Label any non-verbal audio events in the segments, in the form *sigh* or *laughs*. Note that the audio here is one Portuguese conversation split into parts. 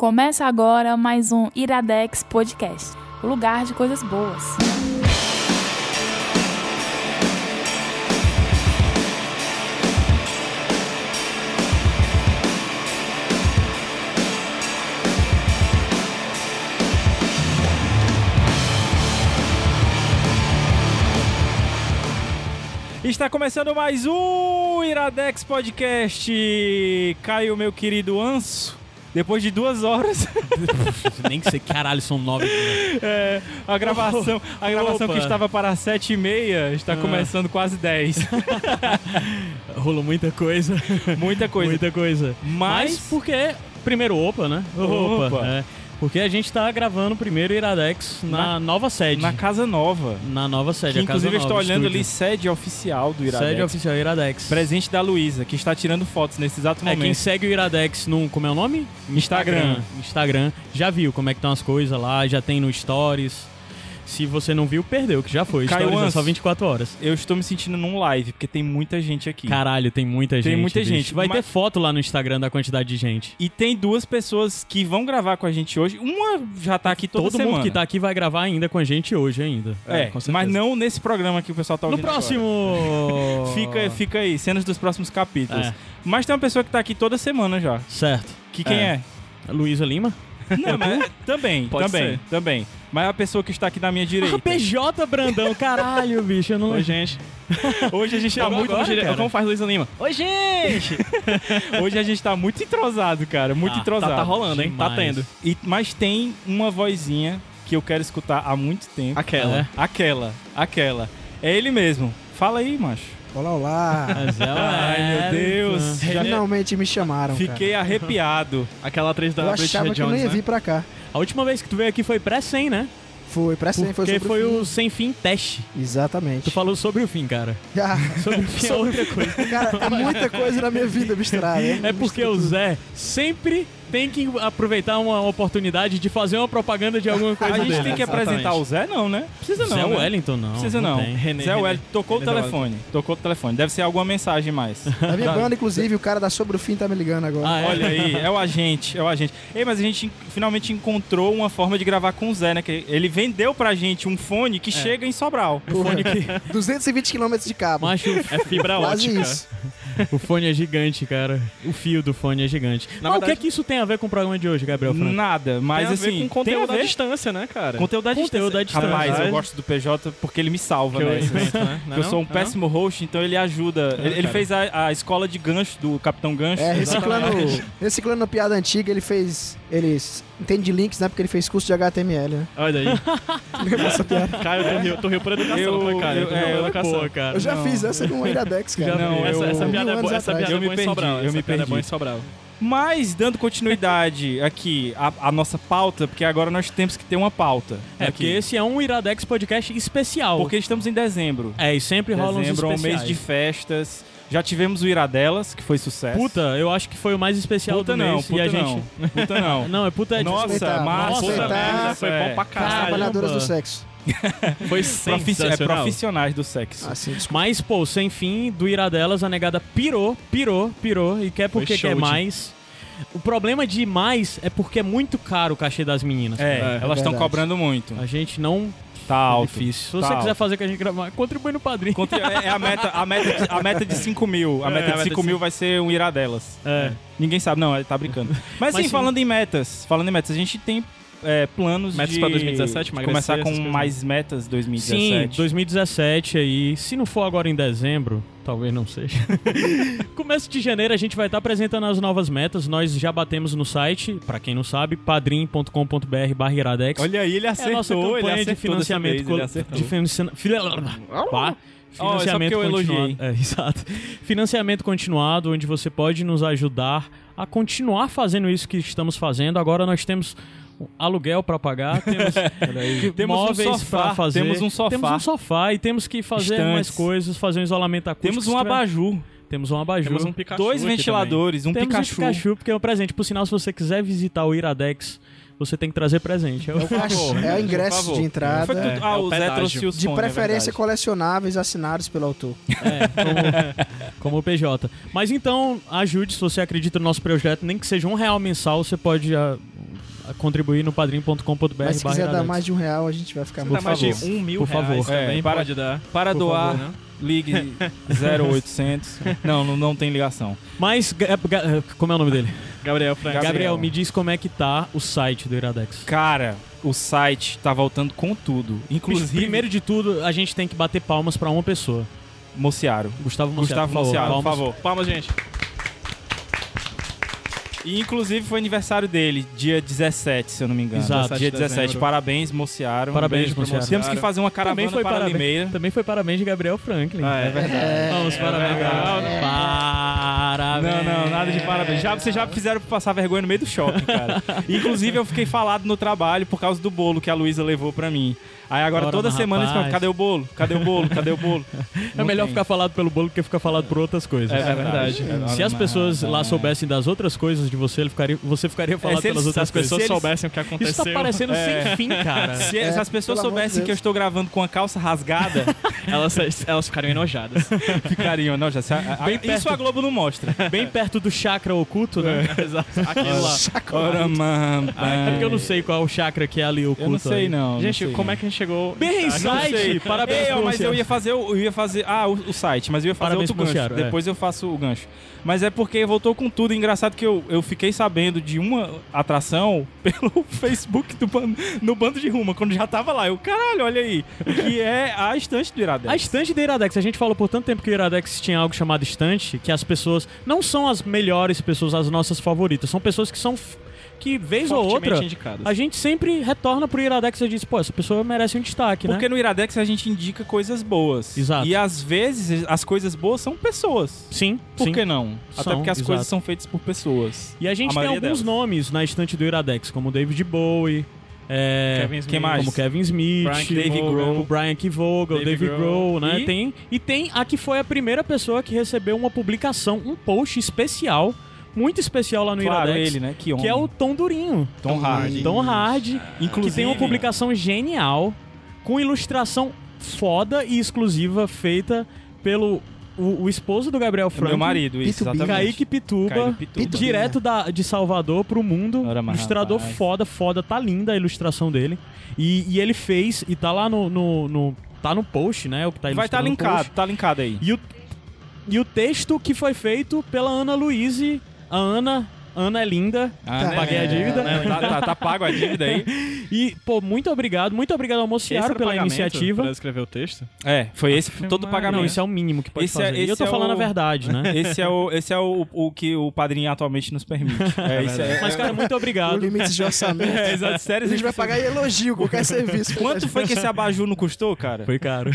Começa agora mais um Iradex Podcast o lugar de coisas boas. Está começando mais um Iradex Podcast. Caio, meu querido Anso. Depois de duas horas. *laughs* Nem sei, caralho, são nove. É, a gravação, a gravação que estava para sete e meia está ah. começando quase dez. *laughs* Rolou muita coisa. Muita coisa. Muita coisa. Mas, Mas porque. Primeiro, opa, né? Opa. opa. É. Porque a gente tá gravando o primeiro Iradex na, na, nova sede. Na casa nova. Na nova sede, que, Inclusive, eu estou olhando ali sede oficial do Iradex. Sede oficial Iradex. Presente da Luísa, que está tirando fotos nesse exato momento. É, quem segue o Iradex no. Como é o nome? Instagram. Instagram. Instagram. Já viu como é que estão as coisas lá, já tem no Stories. Se você não viu, perdeu, que já foi. Caio é só 24 horas. Eu estou me sentindo num live, porque tem muita gente aqui. Caralho, tem muita gente. Tem muita bicho. gente. Vai mas... ter foto lá no Instagram da quantidade de gente. E tem duas pessoas que vão gravar com a gente hoje. Uma já tá aqui toda Todo semana. mundo que tá aqui vai gravar ainda com a gente hoje ainda. É, é mas não nesse programa que o pessoal tá ouvindo No próximo... *laughs* fica, fica aí, cenas dos próximos capítulos. É. Mas tem uma pessoa que tá aqui toda semana já. Certo. Que quem é? é? Luísa Lima. Não, mas também, Pode também, ser. também. Mas a pessoa que está aqui na minha direita. *laughs* Ah, PJ Brandão, caralho, bicho. Eu não... Oi, gente. Hoje a gente tá muito. Agora, como faz Luísa Lima? Oi, gente! *laughs* Hoje a gente tá muito entrosado, cara. Muito ah, entrosado. Tá, tá rolando, hein? Tá Demais. Tendo. E, mas tem uma vozinha que eu quero escutar há muito tempo. Aquela. É. Aquela. Aquela. É ele mesmo. Fala aí, macho. Olá, olá. Ai, meu Deus. Finalmente me chamaram. Fiquei cara. arrepiado. Aquela atriz da Eu achava que eu não ia né? vir pra cá. A última vez que tu veio aqui foi pré-100, né? Foi, pré-100 foi sobre foi o, o Sem Fim Teste. Exatamente. Tu falou sobre o fim, cara. Ah, *laughs* sobre o fim é outra coisa. Cara, é muita coisa na minha vida misturada. É porque o Zé sempre tem que aproveitar uma oportunidade de fazer uma propaganda de alguma coisa A gente dele. tem que apresentar o Zé, não, né? Precisa não. Zé né? Wellington, não. Precisa não. não. René, Zé Wellington tocou René o telefone. Tocou o telefone. Deve ser alguma mensagem mais. *laughs* Tá me banda, inclusive, o cara da Sobre o Fim tá me ligando agora. Ah, é? Olha aí, é o agente, é o agente. Ei, mas a gente finalmente encontrou uma forma de gravar com o Zé, né? Que ele vendeu pra gente um fone que é. chega em Sobral. Um fone que... *laughs* 220 km de cabo. Macho, é fibra ótica. Isso. *laughs* O fone é gigante, cara. O fio do fone é gigante. Na mas verdade... o que é que isso tem a ver com o programa de hoje, Gabriel? Franco? Nada, mas tem assim. com conteúdo à distância, né, cara? Conteúdo à distância. Conteúdo à distância. Rapaz, eu gosto do PJ porque ele me salva, que né? Eu, invento, né? Não, eu sou um não? péssimo host, então ele ajuda. ele, ele fez a, a, escola de gancho do Capitão Gancho. É, reciclando, reciclando piada antiga, ele fez. Eles entende de links, né? Porque ele fez curso de HTML, né? Olha aí. *laughs* Lembra essa piada? Cara, eu tô riu por educação, eu, né, cara? Eu, eu, é, eu, educação. cara. eu já não. fiz essa no Iradex, cara. Não, essa, essa piada é boa, essa piada eu me perdi, Sobral. Eu me perdi. É bom em Sobral. Mas, dando continuidade aqui à, nossa pauta, porque agora nós temos que ter uma pauta. É, aqui. porque esse é um Iradex Podcast especial. Porque estamos em dezembro. É, e sempre rolam uns Dezembro é um mês de festas. Já tivemos o Iradelas, que foi sucesso. Puta, eu acho que foi o mais especial puta do não, mês. Puta e a não, gente... puta não. *laughs* Não, é puta é Nossa, Nossa, massa. Puta merda, foi bom pra caralho. Trabalhadoras do sexo. *laughs* Foi sensacional. É profissionais do sexo. Assim, Mas, pô, sem fim, do Iradelas, a negada pirou, pirou, pirou, e quer porque quer mais. O problema de mais é porque é muito caro o cachê das meninas. É, é elas estão cobrando muito. A gente não Tá alto. Difícil. Se tá você alto. quiser fazer que a gente gravar, contribui no padrinho. É, é a meta, a meta, de, a meta de 5 mil. A meta é, de 5 mil vai ser um iradelas. É. Ninguém sabe, não, tá brincando. Mas, Mas sim, falando em metas, falando em metas, a gente tem é, planos metas de para 2017, começar com mais metas 2017. Sim, 2017 aí. Se não for agora em dezembro, talvez não seja. *laughs* Começo de janeiro a gente vai estar apresentando as novas metas. Nós já batemos no site, para quem não sabe, padrim.com.br/iradex. Olha aí, ele acertou, é a nossa campanha de financiamento vez, de financiamento Financiamento oh, continuado. É, *laughs* exato. Financiamento continuado, onde você pode nos ajudar a continuar fazendo isso que estamos fazendo. Agora nós temos aluguel para pagar, *laughs* temos, temos móveis um para fazer, temos um sofá, temos um sofá e temos que fazer Estantes. mais coisas, fazer um isolamento acústico. Temos um abajur. Temos um abajur. Temos um Pikachu Dois ventiladores, um temos Pikachu. um Pikachu, porque é um presente. Por sinal, se você quiser visitar o Iradex, você tem que trazer presente. É *laughs* o, favor, é o ingresso de entrada. É, ah, o, Zé trouxe o De é preferência colecionáveis assinados pelo autor. É, como, *laughs* como, o PJ. Mas então, ajude se você acredita no nosso projeto, nem que seja um real mensal, você pode uh, contribuir no padrim.com.br. Mas se quiser dar mais de um real, a gente vai ficar muito mais de um mil por favor. Também é, para, pode dar. Para doar, favor, né? ligue *laughs* 0800. não, não, não tem ligação. Mas, como é o nome dele? Gabriel Frank. Gabriel. Gabriel, me diz como é que tá o site do Iradex. Cara, o site tá voltando com tudo. Inclusive. Primeiro de tudo, a gente tem que bater palmas para uma pessoa. Mociaro. Gustavo Mociaro. Gustavo Mociaro, por favor. Palmas, gente. E inclusive foi aniversário dele, dia 17, se eu não me engano. Exato. Dia 17. Parabéns, Mociaro. Parabéns, um Mociaro. Temos que fazer uma caravana também foi para parabéns, Limeira. Também foi parabéns de Gabriel Franklin. Ah, é verdade. É, Vamos, parabéns. É parabéns. Não, não, nada de parabéns. Já, vocês já fizeram passar vergonha no meio do shopping, cara. *laughs* inclusive eu fiquei falado no trabalho por causa do bolo que a Luísa levou pra mim. Aí agora Ora, toda semana eles falam, cadê o bolo? Cadê o bolo? Cadê o bolo? *laughs* é melhor tem. ficar falado pelo bolo do que ficar falado por outras coisas. É, é verdade. É, Se as pessoas lá soubessem das outras coisas de você, ele ficaria, você ficaria falado é, pelas outras coisas. Se as pessoas soubessem o que aconteceu. Isso tá parecendo é. sem fim, cara. Se, é, se as pessoas soubessem que eu estou gravando com a calça rasgada, *laughs* elas, elas ficariam enojadas. *laughs* ficariam enojadas. Bem perto, Isso a Globo não mostra. Bem perto do chakra oculto, né? É. Exato. Aquilo lá. Ora, mano. É porque eu não sei qual é o chakra que é ali oculto. Eu não sei, não. Gente, não sei, como é que a gente chegou... Bem site. Parabéns, Ei, Mas eu ia fazer, eu ia fazer, ah, o, o site, mas eu ia fazer Parabéns outro gancho. É. Depois eu faço o gancho. Mas é porque voltou com tudo. Engraçado que eu, eu fiquei sabendo de uma atração *laughs* pelo Facebook do bando, no bando de Ruma, quando já tava lá. Eu, caralho, olha aí. Que é a estante do Iradex. A estante do Iradex. A gente falou por tanto tempo que o Iradex tinha algo chamado estante, que as pessoas não são as melhores pessoas, as nossas favoritas. São pessoas que são que vez ou outra indicadas. a gente sempre retorna pro Iradex e diz, pô, essa pessoa merece um destaque, Porque né? Porque no Iradex a gente indica coisas boas. Exato. E às vezes as coisas boas são pessoas. Sim. Por sim. que não? São, Até porque as exato. coisas são feitas por pessoas. E a gente a tem alguns delas. nomes na estante do Iradex, como David Bowie, é, Kevin Smith, mais? como Kevin Smith, Brian o Brian Kivogel, Dave, Dave Grohl, né? E? Tem, e tem a que foi a primeira pessoa que recebeu uma publicação, um post especial muito especial lá no claro, Iradex. ele, né? Que, que é o Tom Durinho. Tom, Tom Hard. Tom Hard. Inclusive, que tem uma publicação genial, com ilustração foda e exclusiva feita pelo o, o, esposo do Gabriel Franco. É meu marido, isso, Pituba. exatamente. Kaique Pituba, Pituba. direto da, de Salvador pro mundo. ilustrador rapaz. foda, foda. Tá linda a ilustração dele. E, e ele fez, e tá lá no, no, no tá no post, né? O que tá Vai estar tá linkado, tá linkado aí. E o, e o texto que foi feito pela Ana Luiz a Ana Ana é linda. Ah, né? Paguei a dívida. É, tá, tá, tá, pago a dívida aí. *laughs* E, pô, muito obrigado. Muito obrigado ao Mociaro pela iniciativa. Pra escrever o texto? É, foi esse ah, todo o pagamento. Não, isso é o mínimo que pode esse fazer. É, esse e eu tô é falando o... a verdade, né? *laughs* Esse é o, esse é o, o que o padrinho atualmente nos permite. *laughs* É, é, Mas, cara, muito obrigado. O limite de orçamento. É, exato, sério. A gente vai pagar elogio, qualquer serviço. Quanto foi que esse abajur não custou, cara? Foi caro.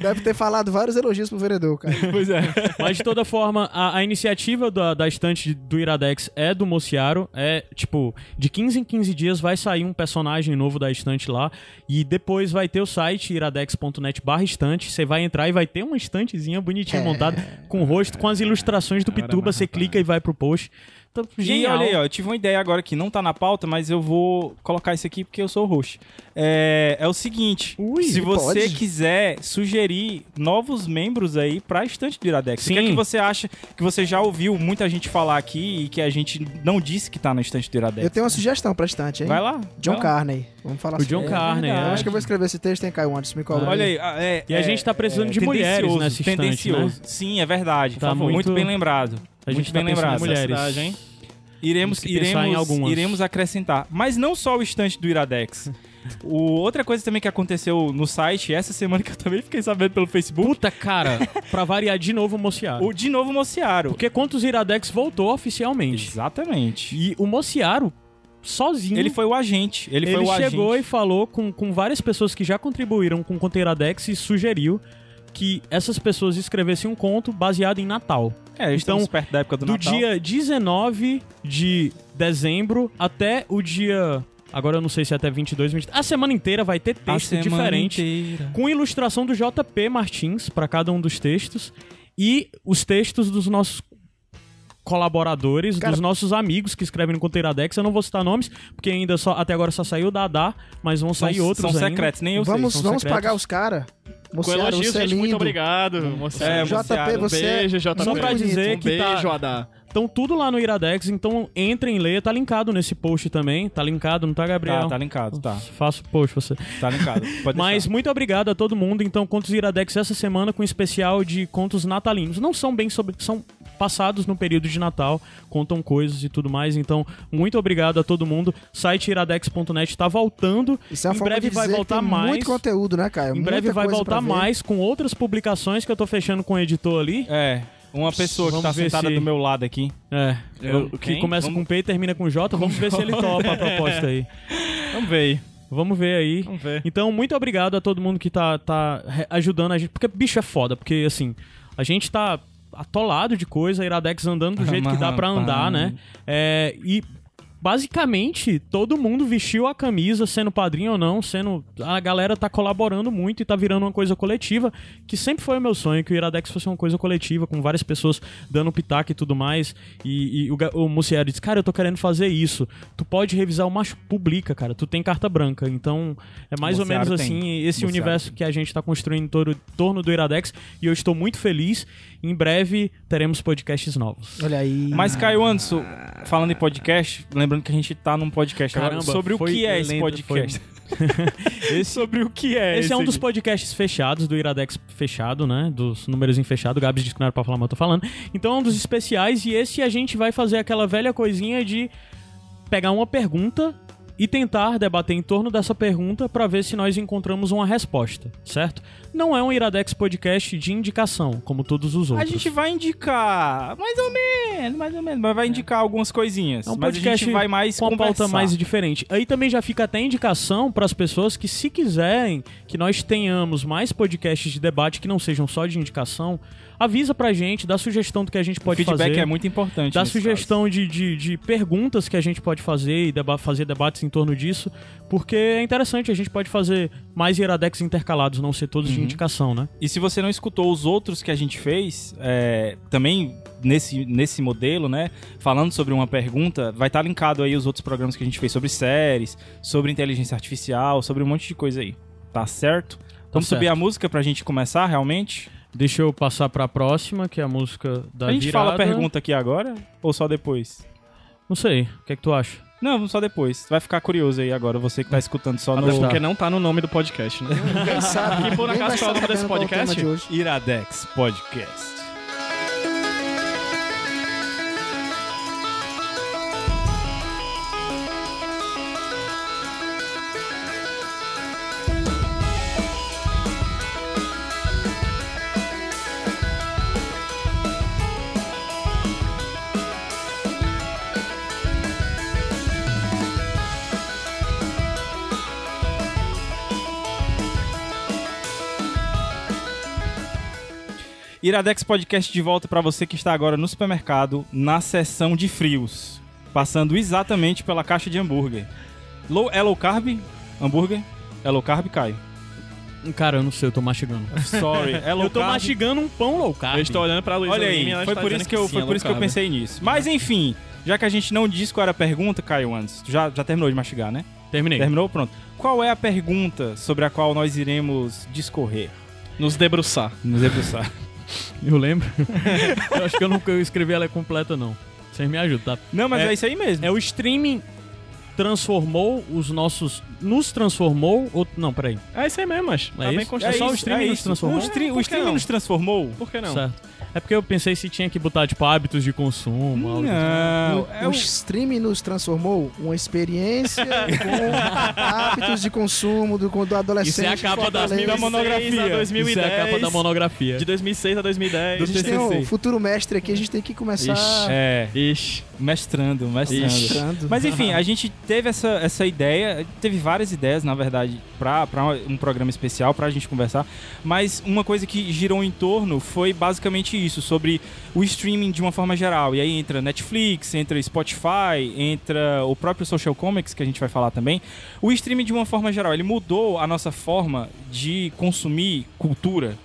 Deve ter falado vários elogios pro vereador, cara. Pois é. Mas, de toda forma, a, a iniciativa da, da estante do Iradex é do Mociaro é, tipo, de 15 em 15 dias vai sair um personagem novo da estante lá. E depois vai ter o site iradex.net barra estante. Você vai entrar e vai ter uma estantezinha bonitinha é. montada com o rosto, com as ilustrações do Pituba. Você clica e vai pro post. Então, genial. E olha aí, ó, eu tive uma ideia agora que não tá na pauta, mas eu vou colocar isso aqui porque eu sou o host. É, é o seguinte: Ui, se você pode. quiser sugerir novos membros aí pra estante do Iradex, Sim. o que é que você acha que você já ouviu muita gente falar aqui e que a gente não disse que tá na estante do Iradex? Eu tenho uma sugestão pra estante, hein? Vai lá. John vai Carney. Vamos falar o John é, Carney. É. Eu acho que eu vou escrever esse texto, hein, Caio, antes me cobra. Olha aí. É, e a gente tá precisando é, de mulheres nessa estante, tendencioso. Né? Sim, é verdade. Tá muito... muito... bem lembrado. A gente muito tá bem lembrado. mulheres. Cidade, hein? Iremos, iremos, iremos acrescentar. Mas não só o estante do Iradex. O, outra coisa também que aconteceu no site essa semana que eu também fiquei sabendo pelo Facebook. Puta, cara, pra variar de novo o Mociaro. O de novo o Mociaro. Porque quantos Iradex voltou oficialmente. Exatamente. E o Mociaro, sozinho. Ele foi o agente. Ele, ele foi o chegou agente. e falou com, com várias pessoas que já contribuíram com o Iradex e sugeriu que essas pessoas escrevessem um conto baseado em Natal. É, então, perto da época do, do Natal. dia 19 de dezembro até o dia Agora eu não sei se é até 22, 23. A semana inteira vai ter texto diferente. Inteira. Com ilustração do JP Martins para cada um dos textos. E os textos dos nossos colaboradores, Cara, dos nossos amigos que escrevem no Conteiradex. Eu não vou citar nomes, porque ainda só até agora só saiu o Dadá, mas vão sair são, outros são ainda. secretos, nem eu vamos, sei. Vamos secretos. pagar os caras. Com elogios, é gente, muito obrigado. É, JP, você um beijo, JP. Só pra dizer um que beijo, tá... Adá. Então, tudo lá no Iradex. Então, entrem, leia. Tá linkado nesse post também. Tá linkado, não tá, Gabriel? Tá, tá linkado, tá. Faço post você. Tá linkado. *laughs* Pode Mas muito obrigado a todo mundo. Então, Contos Iradex essa semana com um especial de contos natalinos. Não são bem sobre. São passados no período de Natal, contam coisas e tudo mais. Então, muito obrigado a todo mundo. Site iradex.net tá voltando. Isso é uma em breve de vai que voltar mais. muito conteúdo, né, Caio? Em breve Muita vai coisa voltar mais com outras publicações que eu tô fechando com o editor ali. É, uma pessoa que Vamos tá ver sentada se- do meu lado aqui. É, Eu- que quem? começa Vamos- com P e termina com J. Vamos ver se ele topa a proposta aí. *laughs* Vamos ver aí. Vamos ver aí. Vamos ver. Então, muito obrigado a todo mundo que tá, tá ajudando a gente. Porque bicho é foda, porque assim, a gente tá atolado de coisa, a Iradex andando do jeito que dá pra andar, né? É, e basicamente todo mundo vestiu a camisa, sendo padrinho ou não, sendo. A galera tá colaborando muito e tá virando uma coisa coletiva, que sempre foi o meu sonho, que o Iradex fosse uma coisa coletiva, com várias pessoas dando pitaco e tudo mais. E, e o, o Muciari disse, cara, eu tô querendo fazer isso. Tu pode revisar o macho, publica, cara. Tu tem carta branca. Então, é mais ou menos tem. assim, esse universo tem. que a gente tá construindo em torno, torno do Iradex. E eu estou muito feliz. Em breve teremos podcasts novos. Olha aí. Mas, Caio Anderson, falando em podcast, lembrando que a gente tá num podcast agora Caramba, sobre o foi que é esse podcast. esse *laughs* *laughs* sobre o que é Esse é um aqui. dos podcasts fechados do Iradex fechado, né? Dos números em fechado. O Gabs disse que não era pra falar, mas eu tô falando. Então é um dos especiais e esse a gente vai fazer aquela velha coisinha de pegar uma pergunta e tentar debater em torno dessa pergunta pra ver se nós encontramos uma resposta, certo? Não é um Iradex podcast de indicação, como todos os A outros. gente vai indicar, mais ou menos, mais ou menos, mas vai indicar algumas coisinhas. É um mas a podcast gente vai mais com a pauta mais diferente. Aí também já fica até indicação para as pessoas que, se quiserem que nós tenhamos mais podcasts de debate que não sejam só de indicação, avisa pra gente, dá sugestão do que a gente pode feedback fazer. é muito importante. Dá sugestão de, de, de perguntas que a gente pode fazer e deba fazer debates em torno disso, porque é interessante, a gente pode fazer mais Iradex intercalados, não ser todos de Uhum. indicação, né? E se você não escutou os outros que a gente fez, é, também nesse, nesse modelo, né? Falando sobre uma pergunta, vai estar linkado aí os outros programas que a gente fez sobre séries, sobre inteligência artificial, sobre um monte de coisa aí. Tá certo? Vamos certo. subir a música pra gente começar realmente? Deixa eu passar pra próxima, que é a música da a gente virada. fala a pergunta aqui agora ou só depois? Não sei, o que é que tu acha? Não, só depois. Vai ficar curioso aí agora, você que tá escutando só Até no porque não tá no nome do podcast, né? *laughs* Ninguém sabe. E por acaso é o nome desse podcast? de hoje. Iradex Podcast. Iradex Podcast de volta pra você que está agora no supermercado, na seção de frios, passando exatamente pela caixa de hambúrguer. Low, é low carb? Hambúrguer? É low carb, Caio? Cara, eu não sei, eu tô mastigando. Sorry, *laughs* é low eu tô carb. mastigando um pão low carb. Eu estou olhando pra Luísa Olha aí, foi por isso que eu, sim, foi é por isso que eu carb. pensei nisso. Mas enfim, já que a gente não disse qual era a pergunta, Caio, antes, tu já, já terminou de mastigar, né? Terminei. Terminou? Pronto. Qual é a pergunta sobre a qual nós iremos discorrer? Nos debruçar. Nos debruçar. Eu lembro. *laughs* eu acho que eu nunca escrevi ela completa, não. Vocês me ajudam, tá? Não, mas é, É- isso aí mesmo. É o streaming transformou os nossos... Nos transformou... Ou... Não, peraí. É isso aí mesmo, mas. É tá isso? É só o streaming nos isso. transformou? O, stre- É, o streaming não? nos transformou? Por que não? Certo. É porque eu pensei se tinha que botar, tipo, hábitos de consumo. algo assim. Não, O, é o o... streaming nos transformou uma experiência *laughs* com hábitos de consumo do, do adolescente. Isso é a capa da- Fortaleza. da 2006 monografia. a 2010. Isso é a capa da monografia. De 2006 a 2010. A gente tem um futuro mestre aqui, a gente tem que começar É, Ixi. mestrando, mestrando. mostrando. Mas enfim, a gente teve essa, essa ideia, teve várias ideias, na verdade, pra um programa especial, pra gente conversar, mas uma coisa que girou em torno foi basicamente isso, sobre o streaming de uma forma geral. E aí entra Netflix, entra Spotify, entra o próprio Social Comics, que a gente vai falar também. O streaming de uma forma geral, ele mudou a nossa forma de consumir cultura.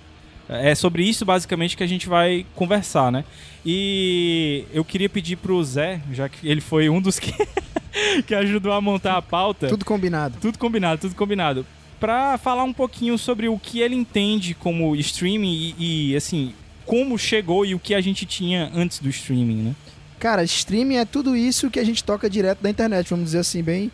É sobre isso basicamente que a gente vai conversar, né? E eu queria pedir pro Zé, já que ele foi um dos que, *laughs* *laughs* que ajudou a montar a pauta. Tudo combinado. Tudo combinado, tudo combinado. Pra falar um pouquinho sobre o que ele entende como streaming e, e, assim, como chegou e o que a gente tinha antes do streaming, né? Cara, streaming é tudo isso que a gente toca direto da internet, vamos dizer assim, bem,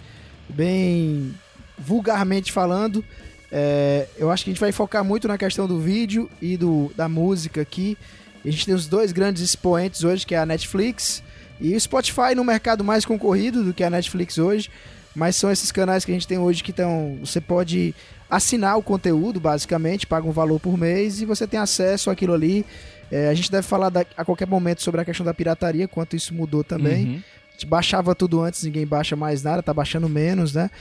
bem vulgarmente falando. É, eu acho que a gente vai focar muito na questão do vídeo e do, da música aqui. A gente tem os dois grandes expoentes hoje, que é a Netflix e o Spotify no mercado mais concorrido do que a Netflix hoje. Mas são esses canais que a gente tem hoje que estão. Você pode assinar o conteúdo, basicamente, paga um valor por mês e você tem acesso àquilo ali. É, a gente deve falar da, a qualquer momento sobre a questão da pirataria, quanto isso mudou também. Uhum. A gente baixava tudo antes, ninguém baixa mais nada, tá baixando menos, né?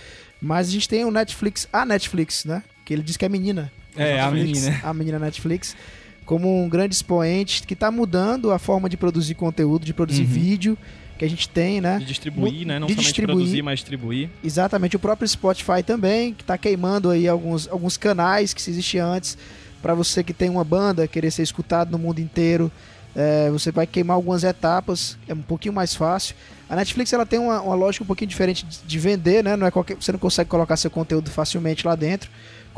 Mas a gente tem o Netflix, a Netflix, né? Que ele diz que é menina. É, a menina. A menina Netflix. Como um grande expoente que está mudando a forma de produzir conteúdo, de produzir uhum. vídeo que a gente tem, né? De distribuir, né? Não de somente distribuir. produzir, mas distribuir. Exatamente. O próprio Spotify também, que está queimando aí alguns, alguns canais que existiam antes para você que tem uma banda querer ser escutado no mundo inteiro. É, você vai queimar algumas etapas, é um pouquinho mais fácil. A Netflix ela tem uma, uma lógica um pouquinho diferente de, de, vender, né? Não é qualquer, você não consegue colocar seu conteúdo facilmente lá dentro,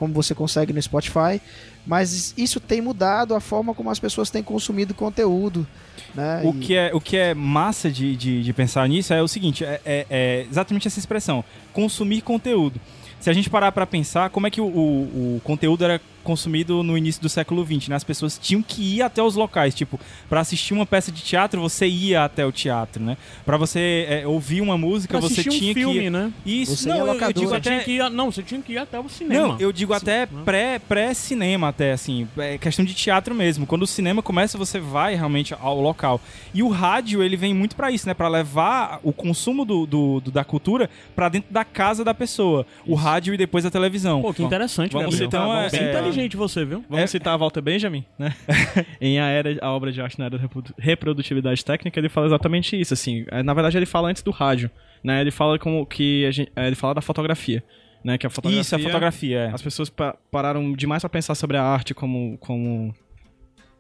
como você consegue no Spotify. Mas isso tem mudado a forma como as pessoas têm consumido conteúdo. Né? O, e... que é, o que é massa de, de, de pensar nisso é o seguinte: é, é, é exatamente essa expressão, consumir conteúdo se a gente parar para pensar como é que o, o, o, conteúdo era consumido no início do século XX, né? As pessoas tinham que ir até os locais, tipo, para assistir uma peça de teatro, você ia até o teatro, né? Para você é, ouvir uma música, pra você tinha um filme, que né? Isso, você não, eu, eu digo até que ir, não, você tinha que ir até o cinema. Não, eu digo Sim, até né? pré pré cinema até assim, é questão de teatro mesmo. Quando o cinema começa, você vai realmente ao local. E o rádio, ele vem muito para isso, né? Para levar o consumo do, do, do da cultura para dentro da casa da pessoa. Isso. O rádio e depois a televisão. Pô, que interessante, Vamos então, é, bem é, inteligente você, viu? Vamos é, citar a Walter Benjamin, né? *laughs* em a, era, a obra de arte na era da reprodutividade técnica, ele fala exatamente isso, assim. É, na verdade, ele fala antes do rádio, né? Ele fala como que gente, é, ele fala da fotografia. Né, que a fotografia, Isso, a fotografia. É. As pessoas pa pararam demais para pensar sobre a arte como, como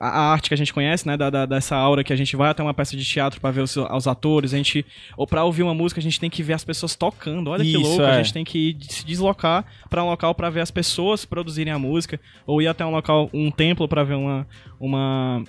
a, arte que a gente conhece, né, da, da, dessa aura que a gente vai até uma peça de teatro para ver os, os, atores, a gente ou para ouvir uma música a gente tem que ver as pessoas tocando. Olha Isso, que louco, é. a gente tem que ir, se deslocar para um local para ver as pessoas produzirem a música ou ir até um local, um templo para ver uma uma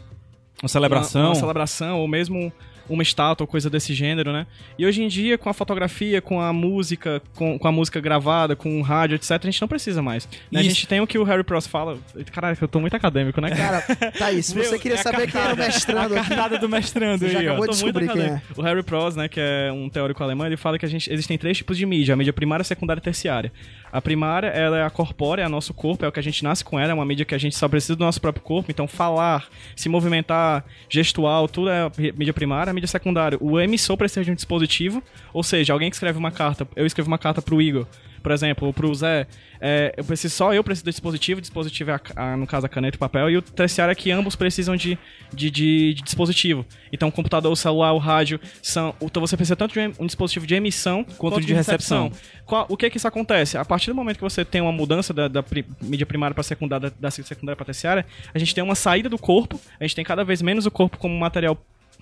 uma celebração, uma, uma celebração ou mesmo uma estátua ou coisa desse gênero, né? E hoje em dia, com a fotografia, com a música, com, com a música gravada, com o rádio, etc., a gente não precisa mais. Né? A gente tem o que o Harry Pross fala. Caralho, eu tô muito acadêmico, né? Cara, tá isso. Se você queria é saber quem era o mestrando a cartada do mestrando aí, de descobrir quem é. O Harry Pross, né, que é um teórico alemão, ele fala que a gente, existem três tipos de mídia. A mídia primária, secundária e terciária. A primária, ela é a corpórea, é o nosso corpo, é o que a gente nasce com ela, é uma mídia que a gente só precisa do nosso próprio corpo. Então, falar, se movimentar, gestual, tudo é mídia primária. A mídia secundária, o emissor precisa de um dispositivo, ou seja, alguém que escreve uma carta, eu escrevo uma carta pro Igor, por exemplo, ou pro Zé, é, eu preciso só eu preciso do dispositivo, o dispositivo é, a, a, no caso, a caneta e o papel, e o terciário é que ambos precisam de, de, de, de dispositivo. Então, o computador, o celular, o rádio, são. Então você precisa tanto de um, dispositivo de emissão quanto, quanto de, de recepção. recepção. Qual, o que é que isso acontece? A partir do momento que você tem uma mudança da, da pri, mídia primária para secundária, da, da secundária para terciária, a gente tem uma saída do corpo, a gente tem cada vez menos o corpo como material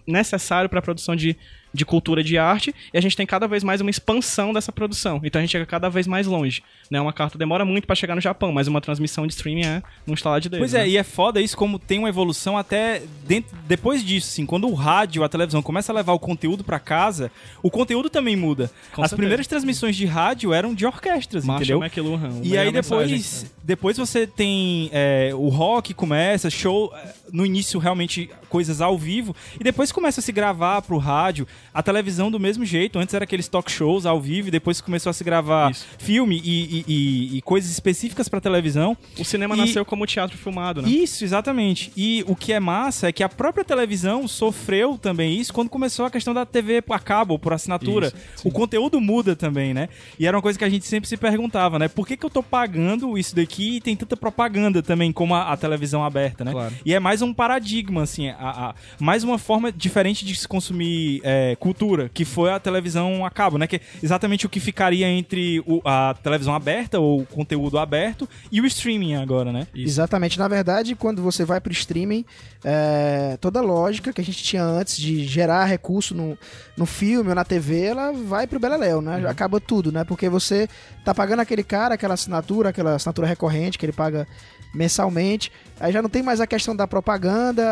necessário para a produção de, de cultura de arte e a gente tem cada vez mais uma expansão dessa produção. Então a gente chega cada vez mais longe. Né? Uma carta demora muito para chegar no Japão, mas uma transmissão de streaming é num instalar de dedo. Pois é, né? e é foda isso como tem uma evolução até dentro, depois disso, assim, quando o rádio, a televisão começa a levar o conteúdo para casa, o conteúdo também muda. Com As certeza. primeiras transmissões de rádio eram de orquestras, Marshall entendeu? McLuhan, e aí depois, mensagem, depois você tem é, o rock começa, show no início realmente coisas ao vivo e depois começa a se gravar pro rádio, a televisão do mesmo jeito. Antes era aqueles talk shows ao vivo, e depois começou a se gravar Isso. filme e, e, e, coisas específicas para televisão. O cinema e... nasceu como teatro filmado, né? Isso, exatamente. E o que é massa é que a própria televisão sofreu também isso quando começou a questão da TV a cabo, por assinatura. Isso, o conteúdo muda também, né? E era uma coisa que a gente sempre se perguntava, né? Por que, que eu tô pagando isso daqui e tem tanta propaganda também como a, a televisão aberta, né? Claro. E é mais um paradigma, assim, a, a, mais uma forma diferente de se consumir é, cultura, que foi a televisão a cabo, né? Que é exatamente o que ficaria entre o, a televisão aberta ou conteúdo aberto e o streaming agora, né? Isso. Exatamente. Na verdade, quando você vai pro streaming, é, toda a lógica que a gente tinha antes de gerar recurso no, no filme ou na TV, ela vai pro Beleléu, né? Uhum. Acaba tudo, né? Porque você tá pagando aquele cara aquela assinatura, aquela assinatura recorrente que ele paga mensalmente. Aí já não tem mais a questão da propaganda,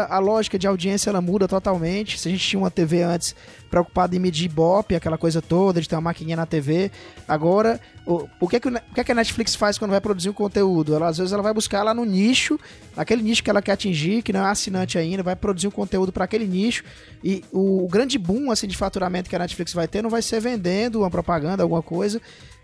a lógica de audiência ela muda totalmente. Se a gente tinha uma TV antes preocupada em medir Ibope, aquela coisa toda, de ter uma maquininha na TV, agora o, o, que, é que, o que é que a Netflix faz quando vai produzir um conteúdo? Ela, às vezes ela vai buscar lá no nicho, aquele nicho que ela quer atingir, que não é assinante ainda, vai produzir um conteúdo para aquele nicho. E o, o grande boom assim, de faturamento que a Netflix vai ter não vai ser vendendo uma propaganda, alguma coisa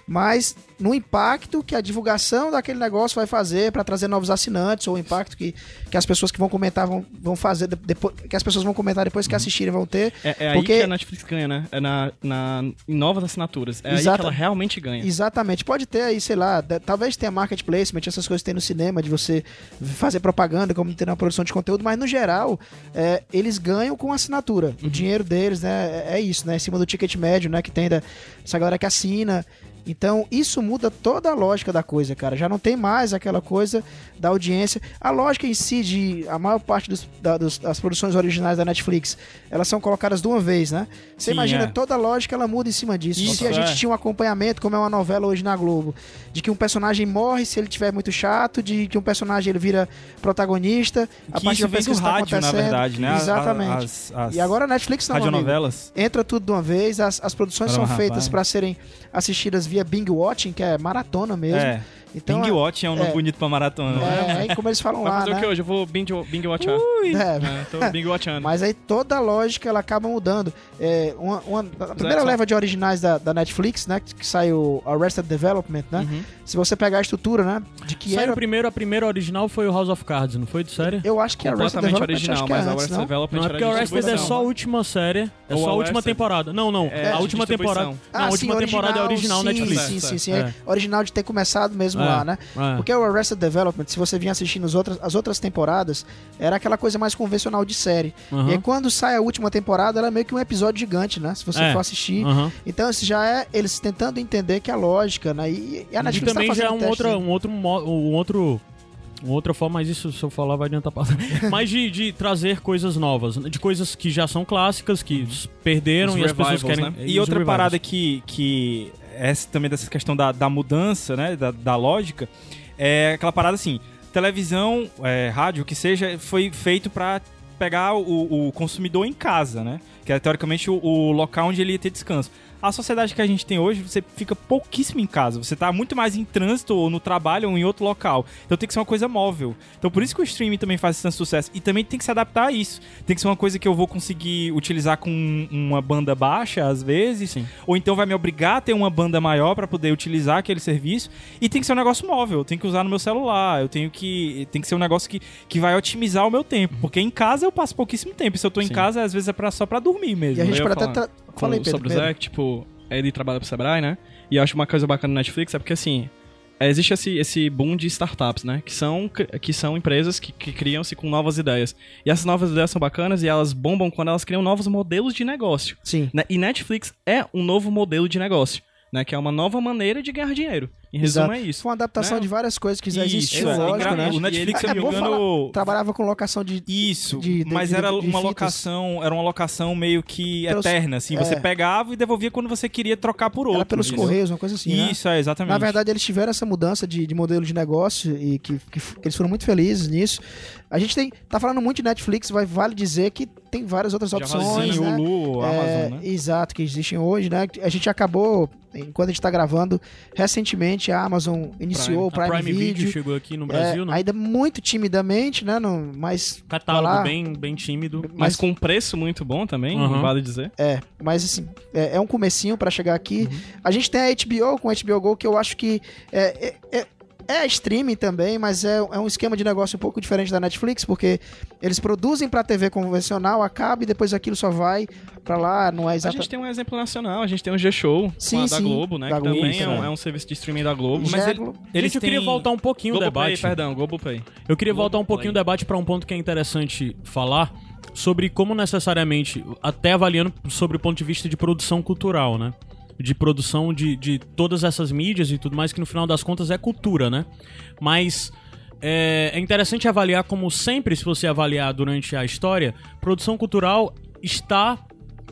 mas no impacto que a divulgação daquele negócio vai fazer para trazer novos assinantes, ou o impacto que, que as pessoas que vão comentar vão, vão fazer, depois, que as pessoas vão comentar depois que uhum. assistirem vão ter. É, é porque... aí que a Netflix ganha, né? É na, na, em novas assinaturas. É Exata... aí que ela realmente ganha. Exatamente. Pode ter aí, sei lá, talvez tenha market placement, essas coisas que tem no cinema, de você fazer propaganda, como tem na produção de conteúdo, mas no geral, é, eles ganham com assinatura. Uhum. O dinheiro deles, né? É, é isso, né? Em cima do ticket médio, né? Que tem da, essa galera que assina. Então, isso muda toda a lógica da coisa, cara. Já não tem mais aquela coisa da audiência. A lógica em si de a maior parte dos, da, dos, das produções originais da Netflix, elas são colocadas de uma vez, né? Você imagina, é. toda a lógica ela muda em cima disso. Isso, se a é. gente tinha um acompanhamento, como é uma novela hoje na Globo, de que um personagem morre se ele tiver muito chato, de que um personagem ele vira protagonista, a partir pesquisa que está acontecendo. Na verdade, né? Exatamente. As, as e agora a Netflix não, novelas. entra tudo de uma vez, as, as produções são feitas para serem assistidas via Bing Watching, que é maratona mesmo. É. Então, Bing Watch é um nome é, bonito pra maratona. É, é *laughs* como eles falam Vai lá, fazer né? o que hoje? Eu vou Bing, Bing Watchar. Ui. É. é, *laughs* tô Bing Watchando. Mas aí toda a lógica ela acaba mudando. É, uma, uma, a primeira leva de originais da, da, Netflix, né? Que saiu Arrested Development, né? Uhum. Se você pegar a estrutura, né? De que era... primeiro, a primeira original foi o House of Cards, não foi de série? Eu acho que é Arrested Development original, mas a Arrested Development não, é porque a Arrested é só a última série. É só a última temporada. Não, não. É, a última temporada. Ah, não, a última temporada é original Netflix. Sim, sim, sim. É original de ter começado mesmo lá, né? Porque o Arrested Development, se você vinha assistindo as outras, as outras temporadas, era aquela coisa mais convencional de série. Uhum. E aí, quando sai a última temporada, ela é meio que um episódio gigante, né? Se você é. for assistir. Uhum. Então, isso já é eles tentando entender que a lógica, né? E, e a Netflix e também tá já é um, outro, um outro um outro uma outra forma, mas isso se eu falar vai adiantar passar. *laughs* mas de, de trazer coisas novas, de coisas que já são clássicas, que perderam Os e as pessoas querem. Né? E outra revivals. parada que, que essa também dessa questão da, da mudança, né? Da, da lógica, é aquela parada assim, televisão, é, rádio, que seja, foi feito para pegar o, o, consumidor em casa, né? Que é teoricamente o, o, local onde ele ia ter descanso a sociedade que a gente tem hoje, você fica pouquíssimo em casa. Você tá muito mais em trânsito ou no trabalho ou em outro local. Então tem que ser uma coisa móvel. Então por isso que o streaming também faz tanto sucesso. E também tem que se adaptar a isso. Tem que ser uma coisa que eu vou conseguir utilizar com uma banda baixa, às vezes. Sim. Ou então vai me obrigar a ter uma banda maior para poder utilizar aquele serviço. E tem que ser um negócio móvel. Eu tenho que usar no meu celular. Eu tenho que. Tem que ser um negócio que, que vai otimizar o meu tempo. Porque em casa eu passo pouquíssimo tempo. E se eu tô em Sim. casa, às vezes é pra, só pra dormir mesmo. E a gente pode até Falei, Pedro, sobre o Zé, tipo, ele trabalha pro Sebrae, né? E eu acho uma coisa bacana no Netflix é porque, assim, existe esse, esse boom de startups, né? Que são, que são empresas que, que criam-se com novas ideias. E essas novas ideias são bacanas e elas bombam quando elas criam novos modelos de negócio. Sim. Né? E Netflix é um novo modelo de negócio né? Que é uma nova maneira de ganhar dinheiro. Em resumo, Exato. é isso. Foi uma adaptação né? de várias coisas que já existiam, é, lógico, né? O Netflix, se não me engano... trabalhava com locação de... Isso, de, de, mas de, era uma locação era uma locação meio que pelos, eterna, assim. É. Você pegava e devolvia quando você queria trocar por outro. Era pelos correios, uma coisa assim, né? Isso, né? é, exatamente. Na verdade, eles tiveram essa mudança de, modelo de negócio e que, que, que eles foram muito felizes nisso. A gente tem, tá falando muito de Netflix, vai vale dizer que tem várias outras opções, sim, né? Hulu, é, Amazon, né? Exato, que existem hoje, né? A gente acabou, enquanto a gente tá gravando, recentemente a Amazon iniciou Prime. o Prime, Prime Video. Video chegou aqui no Brasil, é, né? Ainda muito timidamente, né? No, mas catálogo lá, bem, bem tímido, mas, mas, com preço muito bom também, uhum. vale dizer. É, mas assim, é, é um comecinho para chegar aqui. Uhum. A gente tem a HBO com a HBO Go que eu acho que é, é, é é streaming também, mas é, é um esquema de negócio um pouco diferente da Netflix, porque eles produzem para TV convencional, acaba e depois aquilo só vai para lá, não é exatamente... A gente tem um exemplo nacional, a gente tem o G-Show sim, da Globo, né, da que Globo, também é um, é um, serviço de streaming da Globo. Mas ele, eles gente, eu queria voltar um pouquinho o debate. Play, perdão, Globo Play. Eu queria Globo voltar um pouquinho o debate para um ponto que é interessante falar, sobre como necessariamente, até avaliando sobre o ponto de vista de produção cultural, né? De produção de, de todas essas mídias e tudo mais, que no final das contas é cultura, né? Mas é, é interessante avaliar como sempre, se você avaliar durante a história, produção cultural está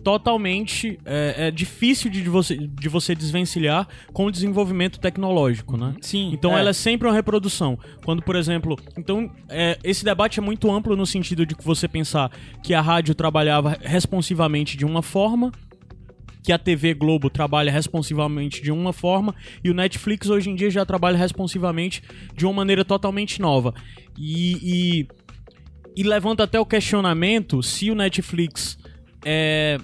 totalmente é, é, difícil de você, de você desvencilhar com o desenvolvimento tecnológico, né? Sim. Então é. ela é sempre uma reprodução. Quando, por exemplo, então é, esse debate é muito amplo no sentido de que você pensar que a rádio trabalhava responsivamente de uma forma que a TV Globo trabalha responsivamente de uma forma e o Netflix hoje em dia já trabalha responsivamente de uma maneira totalmente nova. E, e, e levanta até o questionamento se o Netflix é,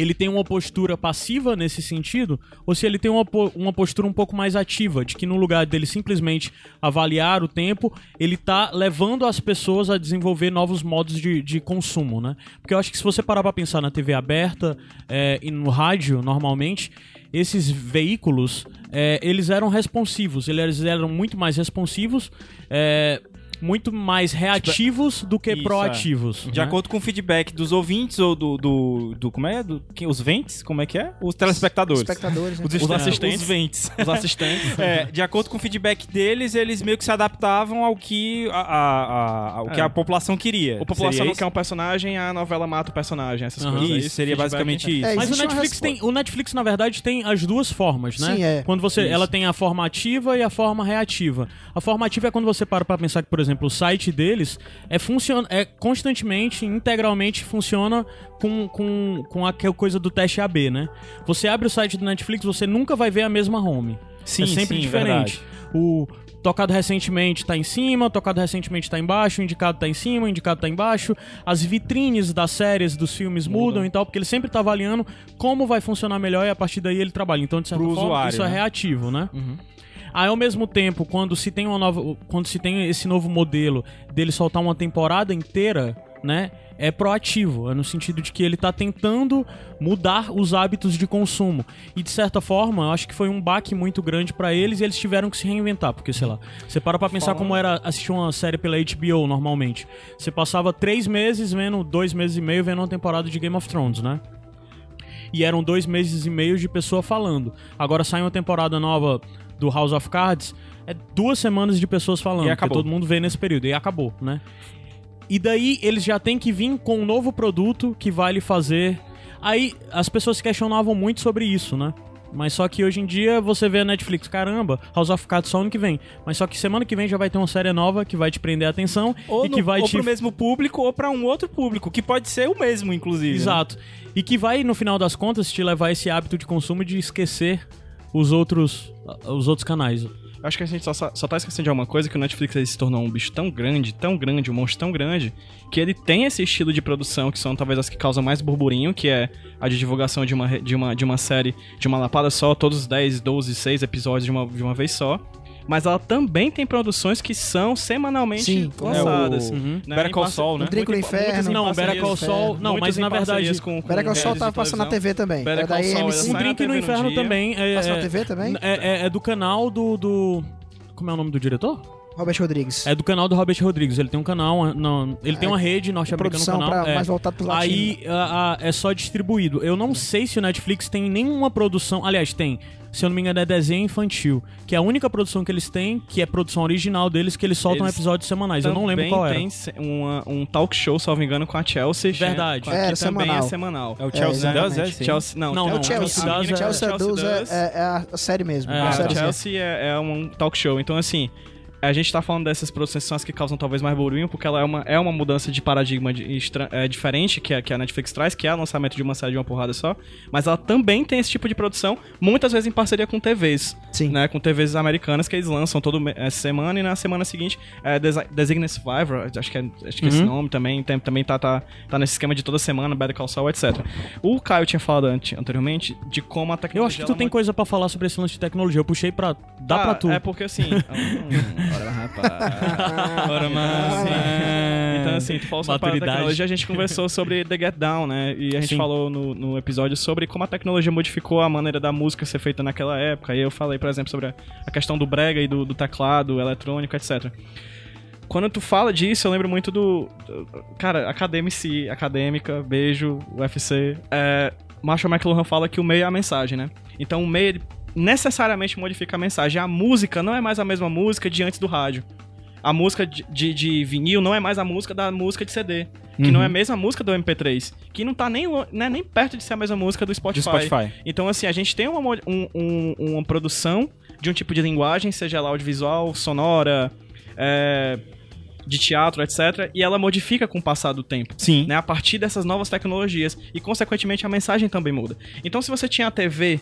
ele tem uma postura passiva nesse sentido, ou se ele tem uma, uma postura um pouco mais ativa, de que no lugar dele simplesmente avaliar o tempo, ele tá levando as pessoas a desenvolver novos modos de, de consumo, né? Porque eu acho que se você parar pra pensar na TV aberta é, e no rádio, normalmente, esses veículos, é, eles eram responsivos, eles eram muito mais responsivos, é, muito mais reativos do que Isso, proativos. É. De né? acordo com o feedback dos ouvintes ou do. do, do como é? Do, os ventes? Como é que é? Os telespectadores. Espectadores, né? os, os, assistentes. Os ventes. Os assistentes. *laughs* é, de acordo com o feedback deles, eles meio que se adaptavam ao que a, a, a ao que é. a população queria. A população não quer um personagem, a novela mata o personagem, essas uhum. coisas. Isso, isso seria basicamente isso. É, Mas o Netflix, tem, o Netflix, na verdade, tem as duas formas, né? Sim, é. Quando você, ela tem a forma ativa e a forma reativa. A forma ativa é quando você para pra pensar que, por exemplo, o site dele deles é, funciona, é constantemente, integralmente funciona com, com, com aquela coisa do teste AB, né? Você abre o site do Netflix, você nunca vai ver a mesma home. Sim, é sempre sim, diferente. Verdade. O tocado recentemente está em cima, tocado recentemente está embaixo, indicado está em cima, indicado está embaixo. As vitrines das séries, dos filmes mudam, mudam e tal, porque ele sempre está avaliando como vai funcionar melhor e a partir daí ele trabalha. Então, de certa Pro forma, usuário, isso é né? é reativo, né? Uhum. Aí, ao mesmo tempo, quando se tem uma nova, quando se tem esse novo modelo dele soltar uma temporada inteira, né? É proativo, é no sentido de que ele está tentando mudar os hábitos de consumo. E de certa forma, eu acho que foi um baque muito grande para eles e eles tiveram que se reinventar. Porque, sei lá, você para pra pensar como era assistir uma série pela HBO normalmente. Você passava três meses vendo, dois meses e meio vendo uma temporada de Game of Thrones, né? E eram dois meses e meio de pessoa falando. Agora sai uma temporada nova do House of Cards, é duas semanas de pessoas falando, e acabou. todo mundo vê nesse período, e acabou, né? E daí eles já têm que vir com um novo produto que vai lhe fazer. Aí as pessoas se questionavam muito sobre isso, né? Mas só que hoje em dia você vê a Netflix, caramba, House of Cards só ano que vem. Mas só que semana que vem já vai ter uma série nova que vai te prender a atenção ou e no, que vai ou te. pro mesmo público ou para um outro público, que pode ser o mesmo, inclusive. Né? Exato. Né? E que vai, no final das contas, te levar esse hábito de consumo de esquecer os outros, os outros canais. Acho que a gente só, só tá esquecendo de alguma coisa que o Netflix se tornou um bicho tão grande, tão grande, um monstro tão grande, que ele tem esse estilo de produção que são talvez as que causam mais burburinho, que é a de divulgação de uma, de uma, de uma série de uma lapada só, todos os 10, 12, 6 episódios de uma, de uma vez só mas ela também tem produções que são semanalmente Sim, lançadas. É o... uhum. né? Better Call Saul, né? Drink no Inferno. Não, Better Call Saul... Não, mas na verdade... Com, com Better Call Saul tava passando na TV também. Better Call Saul, o Drink no Inferno também. É, Passa na TV também? É, é do canal do... Como é o nome do diretor? Robert Rodrigues. É do canal do Robert Rodrigues. Ele tem um canal, não, ele é, tem uma rede norte-americana no canal. Pra, é. mais voltado pro latino. Aí a, a, é só distribuído. Eu não sei se o Netflix tem nenhuma produção. Aliás, tem. Se eu não me engano, é desenho infantil. Que é a única produção que eles têm, que é produção original deles, que eles soltam eles episódios semanais. Eu não lembro qual era. tem uma, um talk show, salvo engano, com a Chelsea. Verdade. É, que é, também é semanal. É o Chelsea é, Does, é? Chelsea, não, não, não, o Chelsea, Chelsea, Chelsea, Does é, é, a série mesmo. É, a Chelsea é, um talk show. Então, assim, a gente tá falando dessas produções que causam talvez mais burburinho, porque ela é uma, é uma mudança de paradigma de, é, diferente que a, que a Netflix traz, que é o lançamento de uma série de uma porrada só. Mas ela também tem esse tipo de produção, muitas vezes em parceria com TVs. Sim. Né, com TVs americanas que eles lançam toda essa semana e na semana seguinte é Designated Survivor, acho que é, acho que é esse uhum. nome também, tem, também tá, tá, tá nesse esquema de toda semana, Better Call Saul, etc. O Caio tinha falado anteriormente de como a tecnologia. Eu acho que tu tem coisa para falar sobre esse lance de tecnologia. Eu puxei pra. Dá ah, pra tu. É porque assim. *laughs* ora, *laughs* rapaz. Ora, mas. Então, assim, tu falou sobre a tecnologia, a gente conversou sobre The Get Down, né? E a gente Sim. falou no, no episódio sobre como a tecnologia modificou a maneira da música ser feita naquela época. E eu falei, por exemplo, sobre a questão do brega e do, do teclado eletrônico, etc. quando tu fala disso, eu lembro muito do. Cara, academici, acadêmica, beijo, UFC. É, Marshall McLuhan fala que o meio é a mensagem, né? Então o meio necessariamente modifica a mensagem. A música não é mais a mesma música de antes do rádio. A música de, de, de vinil não é mais a música da música de CD. Que uhum. não é a mesma música do MP3. Que não tá nem, né, nem perto de ser a mesma música do Spotify. Spotify. Então, assim, a gente tem uma, um, um, uma produção de um tipo de linguagem, seja ela audiovisual, sonora, é, de teatro, etc. E ela modifica com o passar do tempo. Sim. Né, a partir dessas novas tecnologias. E, consequentemente, a mensagem também muda. Então, se você tinha a TV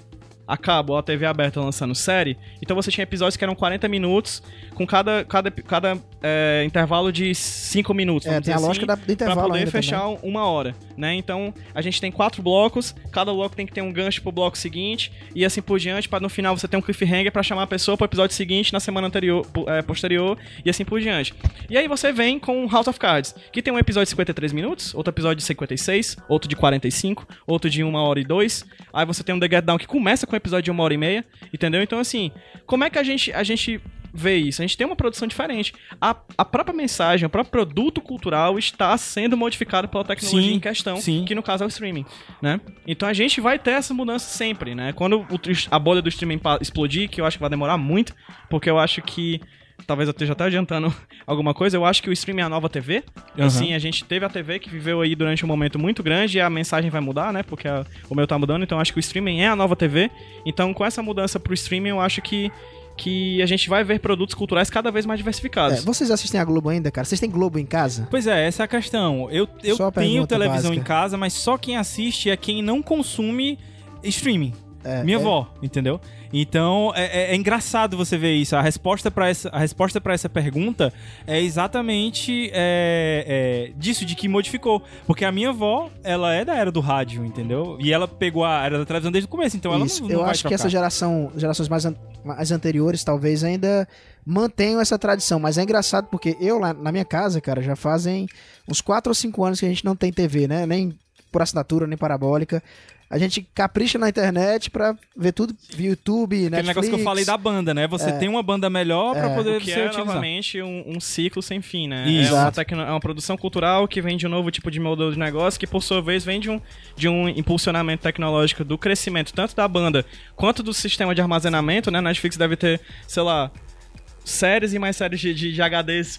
a cabo ou a TV aberta lançando série, então você tinha episódios que eram 40 minutos, com cada, cada, cada é, intervalo de 5 minutos. É, tem a lógica assim, da, intervalo. Pra poder fechar também. uma hora, né? Então, a gente tem quatro blocos, cada bloco tem que ter um gancho pro bloco seguinte, e assim por diante, para no final você ter um cliffhanger para chamar a pessoa pro episódio seguinte na semana anterior, é, posterior, e assim por diante. E aí você vem com House of Cards, que tem um episódio de 53 minutos, outro episódio de 56, outro de 45, outro de 1 hora e 2. Aí você tem um The Get Down que começa com episódio de 1 hora e meia, entendeu? Então, assim, como é que a gente, a gente vê isso. A gente tem uma produção diferente. A, a própria mensagem, o próprio produto cultural está sendo modificado pela tecnologia sim, em questão, sim. que no caso é o streaming, né? Então a gente vai ter essa mudança sempre, né? Quando o, a bolha do streaming explodir, que eu acho que vai demorar muito, porque eu acho que talvez eu esteja até adiantando *laughs* alguma coisa, eu acho que o streaming é a nova TV. Uhum. Assim, a gente teve a TV que viveu aí durante um momento muito grande e a mensagem vai mudar, né? Porque a, o meu tá mudando, então eu acho que o streaming é a nova TV. Então, com essa mudança pro streaming, eu acho que que a gente vai ver produtos culturais cada vez mais diversificados. É, vocês assistem a Globo ainda, cara? Vocês têm Globo em casa? Pois é, essa é a questão. Eu, eu tenho televisão básica. em casa, mas só quem assiste é quem não consome streaming. É, Minha é... avó, entendeu? Então é, é, é, engraçado você ver isso. A resposta para essa, a resposta para essa pergunta é exatamente é, é, disso, de que modificou. Porque a minha avó, ela é da era do rádio, entendeu? E ela pegou a era da televisão desde o começo, então ela isso. não, não Eu acho trocar. que essa geração, gerações mais, an mais anteriores, talvez ainda mantenham essa tradição. Mas é engraçado porque eu lá na minha casa, cara, já fazem uns 4 ou 5 anos que a gente não tem TV, né? Nem por assinatura, nem parabólica a gente capricha na internet pra ver tudo via YouTube, Netflix. Aquele negócio que eu falei da banda, né? Você é. tem uma banda melhor pra é. poder o que ser é novamente um, um, ciclo sem fim, né? Isso. É uma, tecno... é uma produção cultural que vem de um novo tipo de modelo de negócio que, por sua vez, vem de um, de um impulsionamento tecnológico do crescimento tanto da banda quanto do sistema de armazenamento, né? Netflix deve ter, sei lá, séries e mais séries de, de, de HDs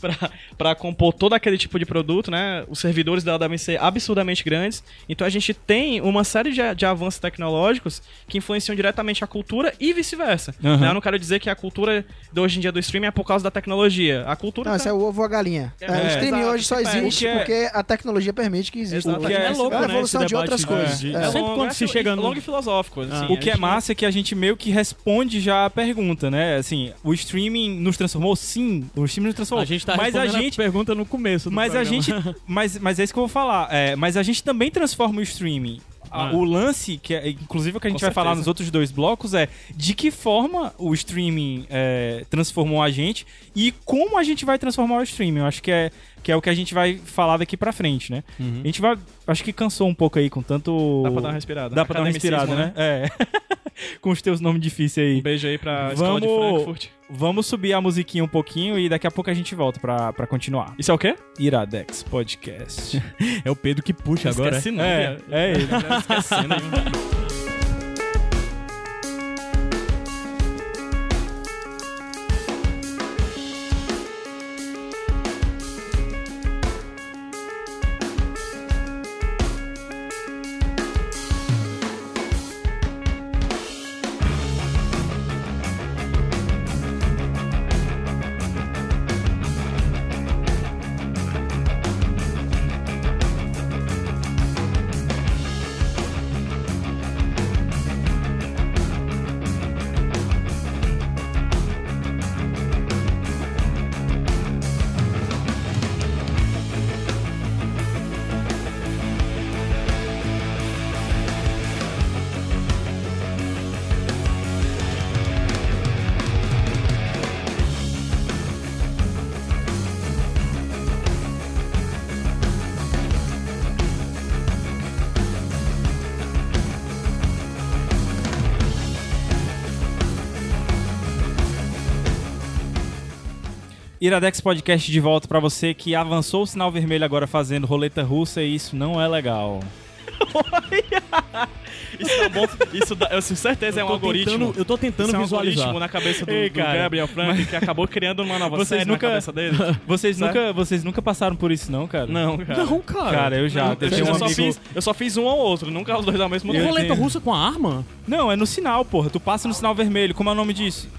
para compor todo aquele tipo de produto, né? Os servidores dela devem ser absurdamente grandes. Então a gente tem uma série de, de avanços tecnológicos que influenciam diretamente a cultura e vice-versa. Uhum. Né? Eu não quero dizer que a cultura de hoje em dia do streaming é por causa da tecnologia. A cultura. Não, tá... isso é o ovo ou a galinha. É, é, o streaming exato, hoje só existe é... porque a tecnologia permite que exista. O que é, é louco, é a né, evolução né, de outras coisas. De... É. Sempre quando se chega no... longo e filosófico. Assim, ah. O que é massa é que a gente meio que responde já a pergunta, né? Assim, o streaming nos transformou sim o time nos transformou. A gente tá mas a gente a pergunta no começo Mas programa. a gente *laughs* mas mas é isso que eu vou falar. É, mas a gente também transforma o streaming ah. o lance, que é, inclusive o que a gente Com vai certeza. falar nos outros dois blocos, é de que forma o streaming é, transformou a gente e como a gente vai transformar o streaming. Eu acho que é, que é o que a gente vai falar daqui pra frente, né? Uhum. A gente vai. Acho que cansou um pouco aí com tanto. Dá pra dar uma respirada. Dá pra dar uma respirada, né? né? É. *laughs* *laughs* com os teus nomes difíceis aí. Um beijo aí pra Vamos... Escola de Frankfurt. Vamos subir a musiquinha um pouquinho e daqui a pouco a gente volta pra, pra continuar. Isso é o quê? Iradex Podcast. *laughs* é o Pedro que puxa agora. *laughs* Esquece não, é, é ele. Esquecendo Iradex Podcast de volta para você que avançou o sinal vermelho agora fazendo roleta russa e isso não é legal. isso é bom. Isso dá, eu tenho certeza é um algoritmo. Tentando, eu tô tentando isso é um visualizar. algoritmo na cabeça do, Ei, do Gabriel Frank que acabou criando uma nova vocês série nunca, na cabeça dele. *laughs* Vocês nunca, vocês nunca passaram por isso não, cara? Não, cara. Não, cara. Cara, eu já. Não, eu, eu, um só fiz, eu só fiz um ou outro, nunca os dois ao mesmo tempo. Roleta russa com arma? Não, é no sinal, porra. Tu passa no sinal vermelho. Como é o nome disso?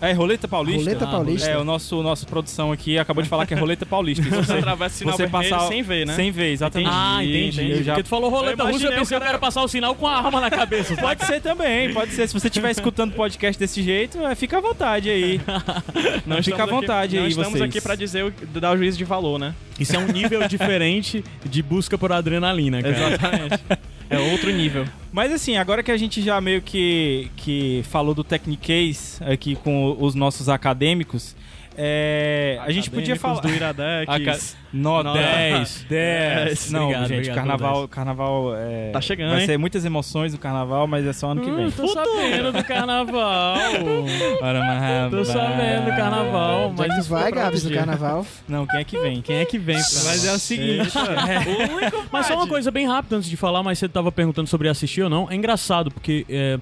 É, Roleta Paulista? Roleta ah, Paulista. É, o nosso, nosso produção aqui acabou de falar que é Roleta Paulista. *laughs* você atravessa o sinal você passar sem ver, né? Sem ver, exatamente. Ah, entendi. entendi. Já... Porque tu falou Roleta Russa, eu pensei que eu quero passar o sinal com a arma na cabeça. pode ser também, pode ser. Se você estiver escutando podcast desse jeito, é, fica à vontade aí. *laughs* Não fica à vontade aqui, aí, Nós estamos aqui pra dizer, dar o juízo de valor, né? Isso é um nível *laughs* diferente de busca por adrenalina, cara. Exatamente. É outro nível. Mas assim, agora que a gente já meio que, que falou do Technicase aqui com os nossos acadêmicos, é, a gente podia falar. do Iradex. No, 10. 10. Não, obrigado, gente, obrigado, carnaval, 10. carnaval é, tá chegando, vai hein? ser muitas emoções no carnaval, mas é só ano que vem. Hum, tô sabendo do carnaval. *laughs* tô sabendo do carnaval, mas isso vai, Gabs, do carnaval. Não, quem é que vem? Quem é que vem? Mas é o seguinte, *laughs* é. Mas só uma coisa bem rápida antes de falar, mas você tava perguntando sobre assistir ou não. É engraçado porque é,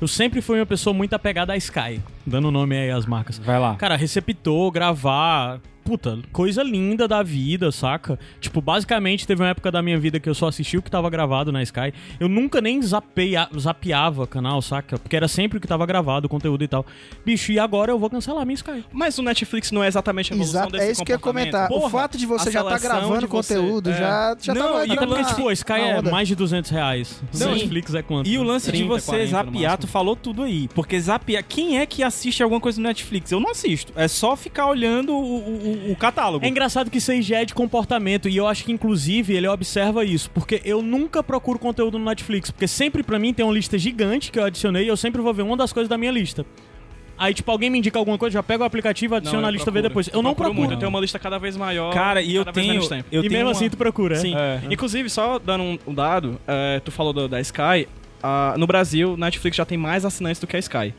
eu sempre fui uma pessoa muito apegada à Sky, dando nome aí às marcas. Vai lá. Cara, receptor, gravar, puta, coisa linda da vida, saca? Tipo, basicamente teve uma época da minha vida que eu só assisti o que tava gravado na Sky. Eu nunca nem zapeia, zapeava canal, saca? Porque era sempre o que tava gravado, o conteúdo e tal. Bicho, e agora eu vou cancelar minha Sky. Mas o Netflix não é exatamente a evolução Exato, desse é isso que eu ia comentar. Porra, o fato de você já estar tá gravando conteúdo você, já, já não, tá e porque, tipo, a Sky é mais de 200 reais. Não, Netflix é quanto? E o lance 30, de você 40, zapear, tu falou tudo aí. Porque zapear, quem é que assiste alguma coisa no Netflix? Eu não assisto. É só ficar olhando o, o, o catálogo. É engraçado que isso aí já é de comportamento e eu acho que inclusive ele observa isso, porque eu nunca procuro conteúdo no Netflix, porque sempre para mim tem uma lista gigante que eu adicionei e eu sempre vou ver uma das coisas da minha lista. Aí, tipo, alguém me indica alguma coisa, já pega o aplicativo, adiciona não, a lista, e vê depois. Eu, não procuro. Muito, eu tenho uma lista cada vez maior. Cara, e eu tenho. Eu e tenho mesmo uma... assim tu procura, é? Sim. É. Inclusive, só dando um, um dado, é, tu falou do, da Sky. Uh, no Brasil, Netflix já tem mais assinantes do que a Sky.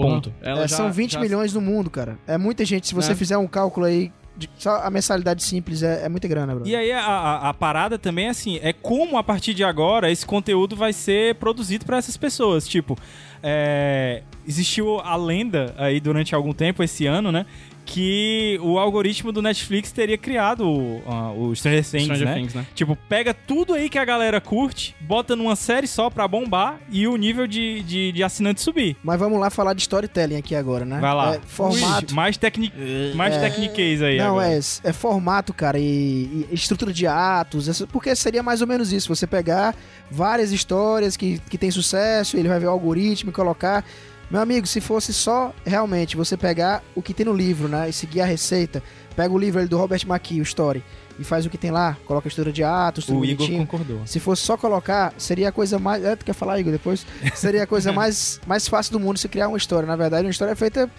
Ponto. É, já, são 20 já... milhões no mundo, cara. É muita gente. Se você é. fizer um cálculo aí de, só a mensalidade simples é, é muita grana, bro. E aí a, a, a, parada também é assim, é como a partir de agora esse conteúdo vai ser produzido para essas pessoas. Tipo, é, existiu a lenda aí durante algum tempo, esse ano, né? Que o algoritmo do Netflix teria criado o, uh, o Stranger, Things, Stranger né? Things, né? Tipo, pega tudo aí que a galera curte, bota numa série só pra bombar e o nível de, de, de assinante subir. Mas vamos lá falar de storytelling aqui agora, né? Vai lá. É, formato. Ui, mais tecni mais é, techniquez aí. Não, agora. é, é formato, cara, e, e estrutura de atos, porque seria mais ou menos isso. Você pegar várias histórias que, que tem sucesso, ele vai ver o algoritmo e colocar meu amigo, se fosse só realmente você pegar o que tem no livro, né, e seguir a receita, pega o livro do Robert McKee, o Story, e faz o que tem lá, coloca a história de atos, tudo O bonitinho. Igor concordou. Se fosse só colocar, seria a coisa mais... É, tu quer falar, Igor, depois? Seria a coisa *laughs* mais, mais fácil do mundo se criar uma história. Na verdade, uma história é feita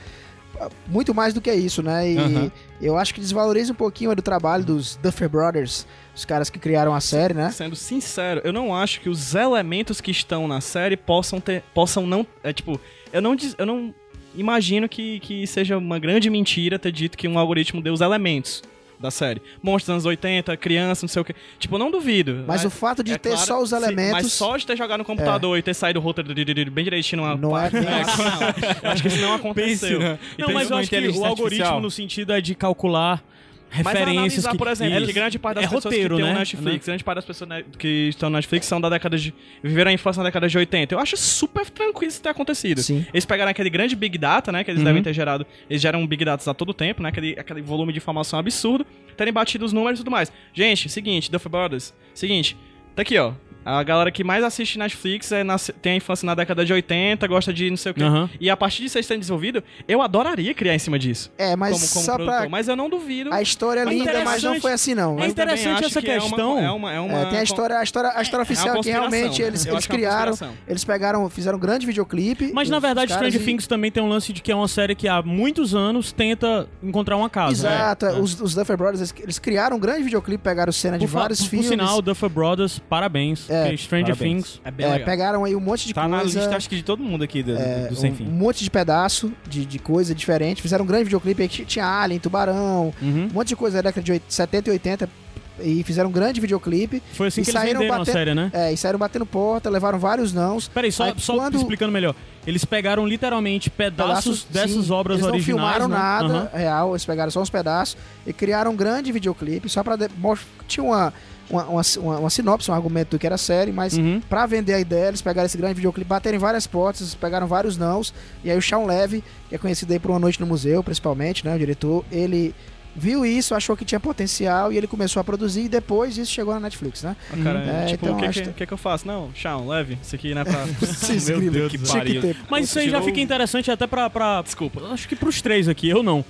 ah, muito mais do que isso, né? E uhum. eu acho que desvaloriza um pouquinho do trabalho dos Duffer Brothers, os caras que criaram a série, né? Sendo sincero, eu não acho que os elementos que estão na série possam ter, possam não, é tipo, eu não, eu não imagino que, que seja uma grande mentira ter dito que um algoritmo deu os elementos da série. Monstros dos anos 80, criança, não sei o que. Tipo, eu não duvido. Mas, o fato de é ter claro, só os elementos. mas só de ter jogado no computador é. e ter saído o roteiro bem direitinho numa. Não é, bem. *laughs* Eu acho que isso não aconteceu. Pense, né? Não, mas eu acho que o algoritmo, no sentido é de calcular referências que, por exemplo, isso. que grande parte das é pessoas roteiro, que né? Netflix, grande parte das pessoas que estão na Netflix são da década de viveram a infância na década de 80. Eu acho super tranquilo isso ter acontecido. Sim. Eles pegaram aquele grande big data, né, que eles uhum. devem ter gerado, eles geram big data a todo tempo, né, aquele, aquele volume de informação absurdo, terem batido os números e tudo mais. Gente, seguinte, Duff Brothers, seguinte, tá aqui, ó. A galera que mais assiste Netflix é na, tem a infância na década de 80, gosta de não sei o quê. Uhum. E a partir eles têm desenvolvido, eu adoraria criar em cima disso. É, mas como, como só produtor, pra... Mas eu não duvido. A história é linda, mas não foi assim, não. É interessante essa questão. É uma, é uma, é, tem a história, a história, a história é oficial que realmente eles, eles criaram, eles pegaram, fizeram um grande videoclipe. Mas na verdade, Stranger e... Things também tem um lance de que é uma série que há muitos anos tenta encontrar uma casa. Né? Exato. Né? Os, os Duffer Brothers, eles, criaram um grande videoclipe, pegaram cena de vários por, filmes. Por sinal, Duffer Brothers, parabéns. É, Stranger Parabéns. Things. É bem é, Pegaram aí um monte de tá coisa. Tá na lista, acho que de todo mundo aqui do, é, do Sem Fim. Um monte de pedaço de, de coisa diferente. Fizeram um grande videoclipe aí que tinha Alien, Tubarão, uhum. um monte de coisa da década de 70 e 80 e fizeram um grande videoclipe. Foi assim que eles venderam batendo, a série, né? É, e saíram batendo porta, levaram vários nãos. Peraí, só, Aí, só quando... explicando melhor. Eles pegaram literalmente pedaços, pedaços dessas sim, obras eles originais. Eles não filmaram né? nada uhum. real, eles pegaram só uns pedaços e criaram um grande videoclipe só pra. De... Tinha uma. Uma, uma, uma, sinopse, um argumento do que era série, mas uhum. para vender a ideia, eles pegaram esse grande videoclipe, bateram em várias portas, pegaram vários nãos, e aí o Sean Levy, que é conhecido aí por Uma Noite no Museu, principalmente, né, o diretor, ele viu isso, achou que tinha potencial e ele começou a produzir e depois isso chegou na Netflix, né? Ah, cara, é, tipo, então, o que, que, que, que, eu faço? Não, Shawn, leve, isso aqui não é pra... *laughs* Meu Deus, que pariu. Mas isso aí já fica interessante até pra, pra... Desculpa, acho que pros três aqui, eu não.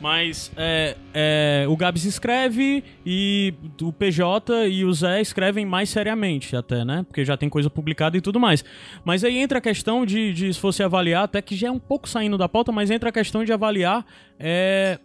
Mas é, é, o Gabs escreve e o PJ e o Zé escrevem mais seriamente até, né? Porque já tem coisa publicada e tudo mais. Mas aí entra a questão de, de se fosse avaliar, até que já é um pouco saindo da pauta, mas entra a questão de avaliar é,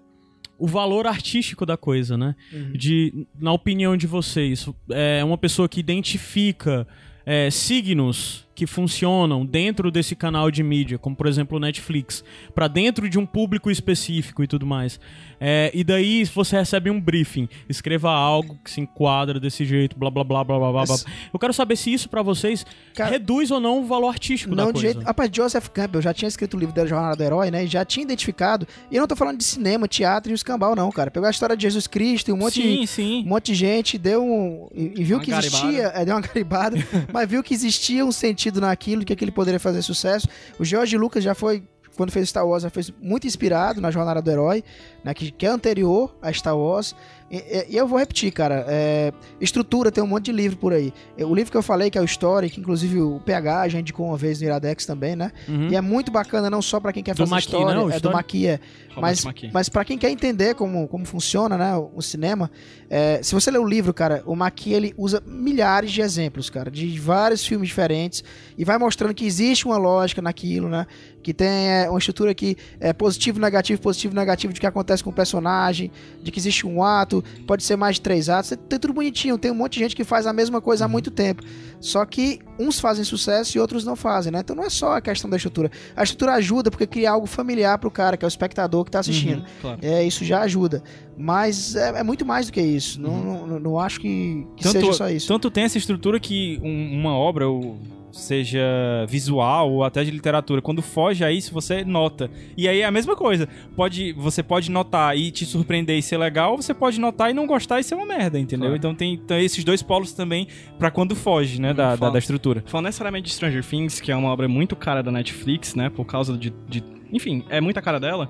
o valor artístico da coisa, né? Uhum. De, na opinião de vocês, é uma pessoa que identifica é, signos que funcionam dentro desse canal de mídia, como por exemplo o Netflix, para dentro de um público específico e tudo mais. É, e daí você recebe um briefing, escreva algo que se enquadra desse jeito, blá blá blá blá blá blá. Mas... Eu quero saber se isso para vocês Cara, reduz ou não o valor artístico não da coisa. Jeito... Rapaz, Joseph Campbell já tinha escrito o livro da Jornada do Herói, né? E já tinha identificado. E eu não tô falando de cinema, teatro e o escambau, não, cara. Pegou a história de Jesus Cristo e um monte, sim, sim. Um monte de gente, deu um. E, e viu uma que existia. É, deu uma garibada, *laughs* mas viu que existia um sentido naquilo, que aquilo poderia fazer sucesso. O George Lucas já foi quando fez Star Wars, já fez muito inspirado na Jornada do Herói, né, que, que é anterior a Star Wars. E, e eu vou repetir, cara. É, estrutura, tem um monte de livro por aí. O livro que eu falei, que é o Story, que inclusive o PH gente indicou uma vez no Iradex também, né? Uhum. E é muito bacana, não só para quem quer do fazer Maqui, história, não, é do Maqui, é. Mas, mas para quem quer entender como, como funciona, né, o, o cinema, é, se você ler o livro, cara, o Maqui ele usa milhares de exemplos, cara, de vários filmes diferentes e vai mostrando que existe uma lógica naquilo, né? Que tem é, uma estrutura que é positivo, negativo, positivo, negativo de que acontece com o personagem, de que existe um ato, pode ser mais de três atos, tem tudo bonitinho. Tem um monte de gente que faz a mesma coisa há muito tempo. Só que uns fazem sucesso e outros não fazem, né? Então não é só a questão da estrutura. A estrutura ajuda porque cria algo familiar pro cara, que é o espectador que tá assistindo. Uhum, claro. É, isso já ajuda. Mas é, é, muito mais do que isso. Uhum. Não, não, não, acho que, que tanto, seja só isso. Tanto tem essa estrutura que um, uma obra, o seja visual ou até de literatura, quando foge a isso, você nota. E aí é a mesma coisa. Pode, você pode notar e te surpreender e ser legal, ou você pode notar e não gostar e ser uma merda, entendeu? Claro. Então tem, tem, esses dois polos também para quando foge, né, hum, da, da, da, estrutura. Falando necessariamente de Stranger Things, que é uma obra muito cara da Netflix, né, por causa de... de enfim, é muita cara dela.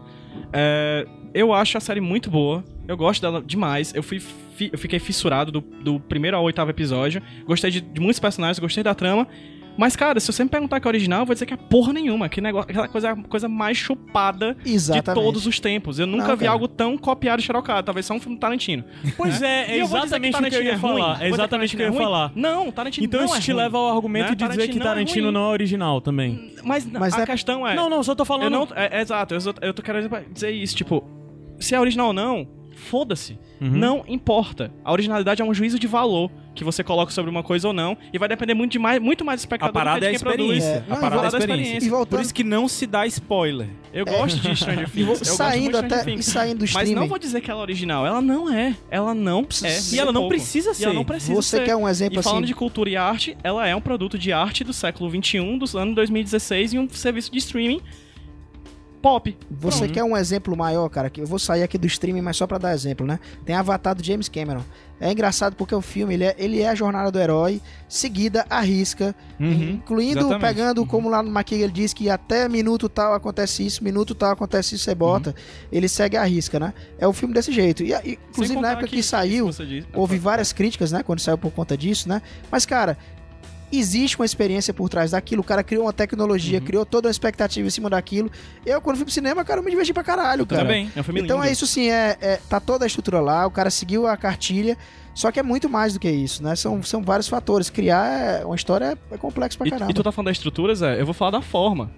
É, eu acho a série muito boa. Eu gosto dela demais. Eu, fui, fi, eu fiquei fissurado do, do primeiro ao oitavo episódio. Gostei de, de muitos personagens, gostei da trama. Mas, cara, se você me perguntar que é original, eu vou dizer que é porra nenhuma. Que negócio, aquela coisa, coisa mais chupada Exatamente. de todos os tempos. Eu nunca Não, vi cara. algo tão copiado e xerocado. Talvez só um filme Tarantino. Pois é, é exatamente o que eu ia é falar. É exatamente o que eu ia falar. Não, Tarantino então, não isso é te ruim. leva ao argumento né? de dizer que Tarantino não é, não é original também. Mas, Mas a é... questão é... Não, não, só tô falando... Não, é, é, exato, eu, eu tô querendo dizer isso. Tipo, se é original ou não foda-se. Uhum. Não importa. A originalidade é um juízo de valor que você coloca sobre uma coisa ou não. E vai depender muito, de mais, muito mais do espectador a parada do que de quem é produz. É. A parada é a experiência. E voltando... Por isso que não se dá spoiler. Eu gosto de *laughs* Stranger Things. Eu saindo até e saindo do streaming. Mas não vou dizer que ela é original. Ela não é. Ela não é. E ela não precisa ser. E ela não precisa você ser. quer um exemplo e assim? falando de cultura e arte, ela é um produto de arte do século XXI, dos anos 2016 e um serviço de streaming pop. Você Pronto. quer um exemplo maior, cara? Que eu vou sair aqui do streaming, mas só para dar exemplo, né? Tem Avatar do James Cameron. É engraçado porque o filme ele é, ele é a jornada do herói seguida à risca, uhum, incluindo exatamente. pegando uhum. como lá no McKean ele diz que até minuto tal acontece isso, minuto tal acontece isso, você bota. Uhum. Ele segue a risca, né? É o filme desse jeito. E, inclusive na época que, que saiu, diz, houve várias críticas, né, quando saiu por conta disso, né? Mas cara, existe uma experiência por trás daquilo. O cara criou uma tecnologia, uhum. criou toda uma expectativa em cima daquilo. Eu, quando fui pro cinema, cara, eu me diverti pra caralho, cara. Também, é um Então é isso sim, é, é, tá toda a estrutura lá, o cara seguiu a cartilha. Só que é muito mais do que isso, né? São, são vários fatores. Criar uma história é complexo pra caramba. E, e tu tá falando da estrutura, Zé? Eu vou falar da forma.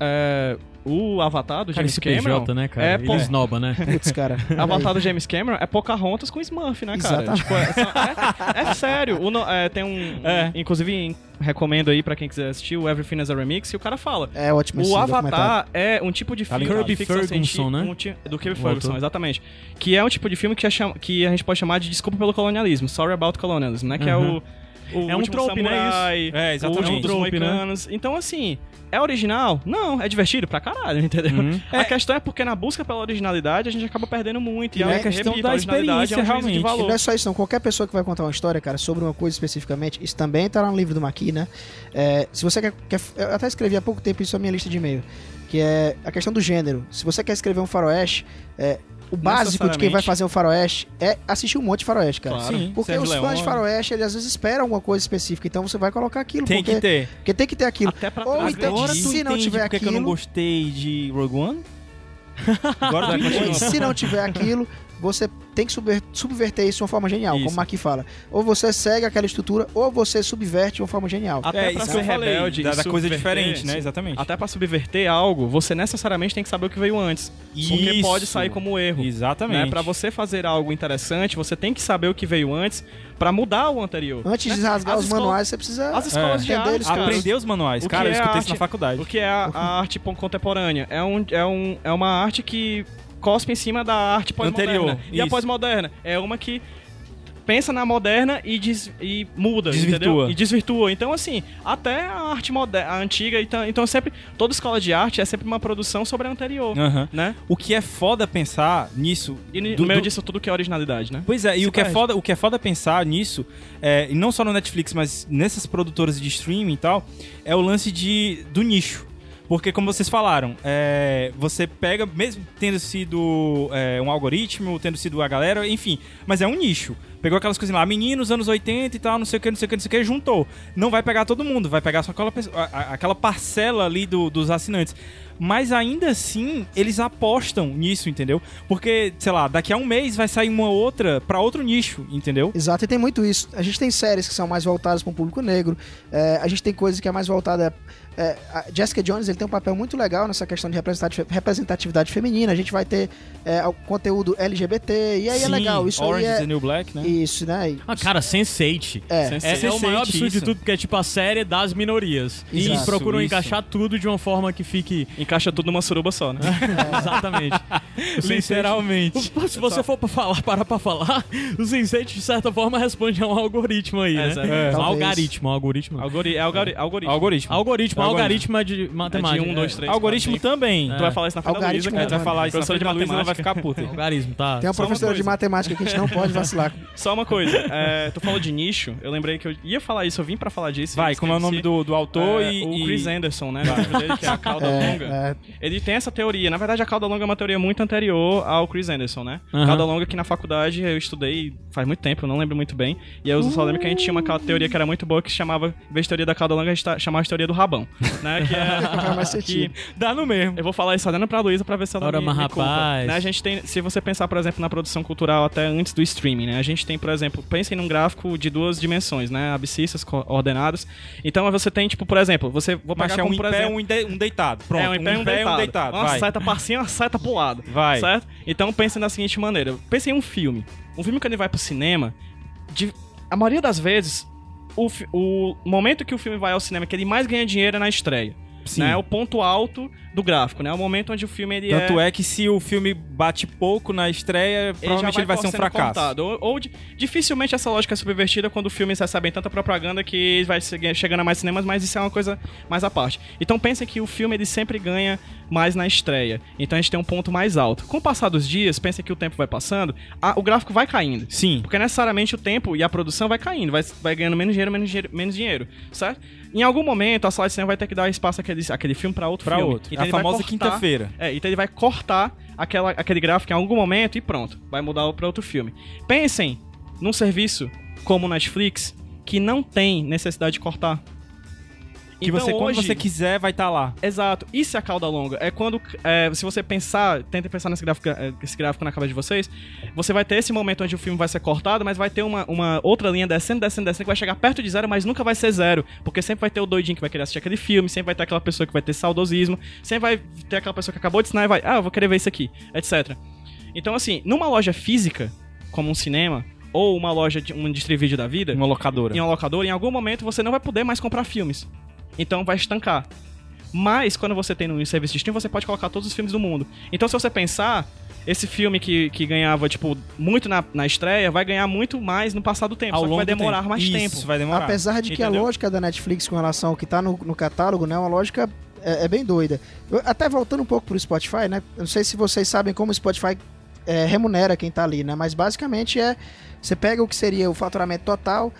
É, o Avatar do Cara, James esse Cameron. PJ, né, cara? É, Ele pô, esnoba, né? Putz, cara. *laughs* Avatar do James Cameron é Pocahontas com Smurf, né, cara? Exatamente. Tipo, é, é- é sério. O é, tem um. É. Inclusive, recomendo aí pra quem quiser assistir o Everything as a Remix, e o cara fala. É ótimo O. Avatar é um tipo de filme de ficção Kirby Ferguson, né? um ti- do Kirby O Ferguson, exatamente. Que é um tipo de filme que, é cham- que a gente pode chamar de desculpa pelo colonialismo, sorry about colonialism, né? Que é Uhum. o, o É um trope, né, samurai, isso? É, exatamente. o É um trope, né? Então, assim, é original? Não, é divertido pra caralho, *laughs* entendeu? Uhum. A questão é porque na busca pela originalidade a gente acaba perdendo muito. E É a questão repito, da experiência, é um juízo de realmente. E não é só isso, não. Qualquer pessoa que vai contar uma história, cara, sobre uma coisa especificamente, isso também tá lá no livro do Maqui, né? É, se você quer, quer- Eu até escrevi há pouco tempo isso na minha lista de e-mail. Que é a questão do gênero. Se você quer escrever um faroeste, é, o básico de quem vai fazer um faroeste é assistir um monte de faroeste, cara. Claro. Sim. Porque Sérgio os fãs Leone. de faroeste, eles às vezes esperam alguma coisa específica, então você vai colocar aquilo. Tem porque, que ter. Porque tem que ter aquilo. Até pra Ou então, Agora se não tiver por que que eu não aquilo- gostei de Rogue One? *laughs* Agora Vai. Se não tiver aquilo, você tem que subver- subverter isso de uma forma genial, Isso. como o Maqui fala. Ou você segue aquela estrutura, ou você subverte de uma forma genial. Até é pra ser rebelde da, da coisa subverter, diferente, né? sim. Exatamente. Até pra subverter algo, você necessariamente tem que saber o que veio antes. Porque Isso. pode sair como erro. Exatamente. Né? Pra você fazer algo interessante, você tem que saber o que veio antes pra mudar o anterior. Antes né? de rasgar As os manuais, você precisa. As escolas É. de arte. Aprender os manuais. O Cara, eu é escutei arte? isso na faculdade. O que é a, a arte contemporânea? É, um, é, um, é uma arte que cospe em cima da arte pós-moderna. E a pós-moderna é uma que pensa na moderna e, des- e muda, Desvirtua. entendeu? E desvirtua. Então, assim, até a arte moderna, a antiga, então, então sempre, toda escola de arte é sempre uma produção sobre a anterior, Aham. né? O que é foda pensar nisso. E no do- meio do- disso tudo que é originalidade, né? Pois é, e Se o que é, perde. foda, o que é foda pensar nisso, é, e não só no Netflix, mas nessas produtoras de streaming e tal, é o lance de, do nicho. Porque, como vocês falaram, é, você pega, mesmo tendo sido é, um algoritmo, tendo sido a galera, enfim, mas é um nicho. Pegou aquelas coisas lá, meninos, anos 80 e tal, não sei o que, não sei o que, não sei o que, juntou. Não vai pegar todo mundo, vai pegar só aquela, aquela parcela ali do- dos assinantes. Mas ainda assim, eles apostam nisso, entendeu? Porque, sei lá, daqui a um mês vai sair uma outra pra outro nicho, entendeu? Exato, e tem muito isso. A gente tem séries que são mais voltadas para um público negro. é, a gente tem coisas que é mais voltada. É, a Jessica Jones ele tem um papel muito legal nessa questão de representati- representatividade feminina. A gente vai ter é, o conteúdo LGBT, e aí é Sim, legal. Isso Orange aí is é. the New Black, né? Isso, né? E- Ah, cara, Sense8. É. É, é o Sense8, maior absurdo de isso. tudo, porque é tipo a série das minorias. E Exato. eles procuram Isso. encaixar tudo de uma forma que fique. Encaixa tudo numa suruba só, né? *laughs* Exatamente. *laughs* O Sense8 Literalmente. *laughs* Se você for pra falar, parar pra falar, o Sense8, de certa forma, responde a um algoritmo aí, né? É. Um algoritmo, um algoritmo. Algori é algori algoritmo. Algoritmo. Algoritmo, Algoritmo. algoritmo é de É matemática. de um, dois, três. Algoritmo quatro, cinco. também. É. Tu vai falar isso na frente da Luísa, Algoritmo, cara. A gente vai falar isso na Professora frente de da Luísa, vai ficar puta. Algoritmo, tá. Tem uma Só uma professora de coisa. matemática que a gente não pode vacilar. *laughs* Só uma coisa, é, tu falou de nicho, eu lembrei que eu ia falar isso, eu vim pra falar disso. Vai, como é o nome do, do autor É, e... O e- Chris Anderson, né? *laughs* Dele, que é a cauda longa. É, é, Ele tem essa teoria. Na verdade, a cauda longa é uma teoria muito anterior ao Chris Anderson, né? Cauda longa que na faculdade eu estudei faz muito tempo, eu não lembro muito bem. E eu só lembro que a gente tinha uma teoria que era muito boa que se chamava, em vez de teoria da cauda longa, a gente ta- chamava de teoria do rabão. *laughs* Né? Que é. *laughs* que. Dá no mesmo. eu vou falar isso olhando pra Luísa pra ver se ela Ora, me, mas me rapaz. Né, A gente tem, se você pensar, por exemplo, na produção cultural até antes do streaming, né? A gente tem, por exemplo, pensem num gráfico de duas dimensões, né? Abscissas, ordenadas. Então você tem, tipo, por exemplo, você vou Mas pegar é um como, em por pé, exemplo, um, de- um deitado. Pronto, é, um em pé e um deitado. um deitado. Uma Vai. seta pra cima, uma seta pro lado. Vai. Certo? Então pense da seguinte maneira. Pense em um filme. Um filme que ele vai pro cinema, de- a maioria das vezes, o, o momento que o filme vai ao cinema, que ele mais ganha dinheiro é na estreia. Sim. Né? É o ponto alto do gráfico, né? É o momento onde o filme ele Tanto é... é que se o filme bate pouco na estreia, provavelmente ele vai, ser um fracasso. cortado. Ou, ou di- dificilmente essa lógica é subvertida quando filmes recebem tanta propaganda que vai chegando a mais cinemas, mas isso é uma coisa mais à parte. Então pensem que o filme ele sempre ganha mais na estreia. Então a gente tem um ponto mais alto. Com o passar dos dias, pensem que o tempo vai passando, a- o gráfico vai caindo. Sim. Porque necessariamente o tempo e a produção vai caindo, vai, vai ganhando menos dinheiro, menos dinheiro, menos dinheiro, certo? Em algum momento a sala de cinema vai ter que dar espaço àquele, àquele filme pra outro Pra filme. outro. Então a ele vai famosa quinta-feira. é, então ele vai cortar aquela, aquele gráfico em algum momento e pronto. Vai mudar para outro filme. Pensem num serviço como o Netflix que não tem necessidade de cortar. Que então, você, quando você quiser, vai estar tá lá. Exato. Isso é a cauda longa. É quando, é, se você pensar, tenta pensar nesse gráfico, é, esse gráfico na cabeça de vocês, você vai ter esse momento onde o filme vai ser cortado, mas vai ter uma, uma outra linha descendo, descendo, descendo, que vai chegar perto de zero, mas nunca vai ser zero. Porque sempre vai ter o doidinho que vai querer assistir aquele filme, sempre vai ter aquela pessoa que vai ter saudosismo, sempre vai ter aquela pessoa que acabou de ensinar e vai, ah, eu vou querer ver isso aqui, etc. Então, assim, numa loja física, como um cinema, ou uma loja, de um distribuidor da vida. Uma locadora. Em uma locadora, em algum momento você não vai poder mais comprar filmes. Então vai estancar. Mas quando você tem no serviço de stream, você pode colocar todos os filmes do mundo. Então se você pensar, esse filme que, que ganhava, tipo, muito na, na estreia, vai ganhar muito mais no passar do tempo. Ao só que vai demorar tempo. mais Isso, tempo. vai demorar. Apesar de que a lógica da Netflix com relação ao que tá no, no catálogo, né, é uma lógica é, é bem doida. Eu, até voltando um pouco pro Spotify, né? Eu não sei se vocês sabem como o Spotify é, remunera quem tá ali, né? Mas basicamente é. Você pega o que seria o faturamento total,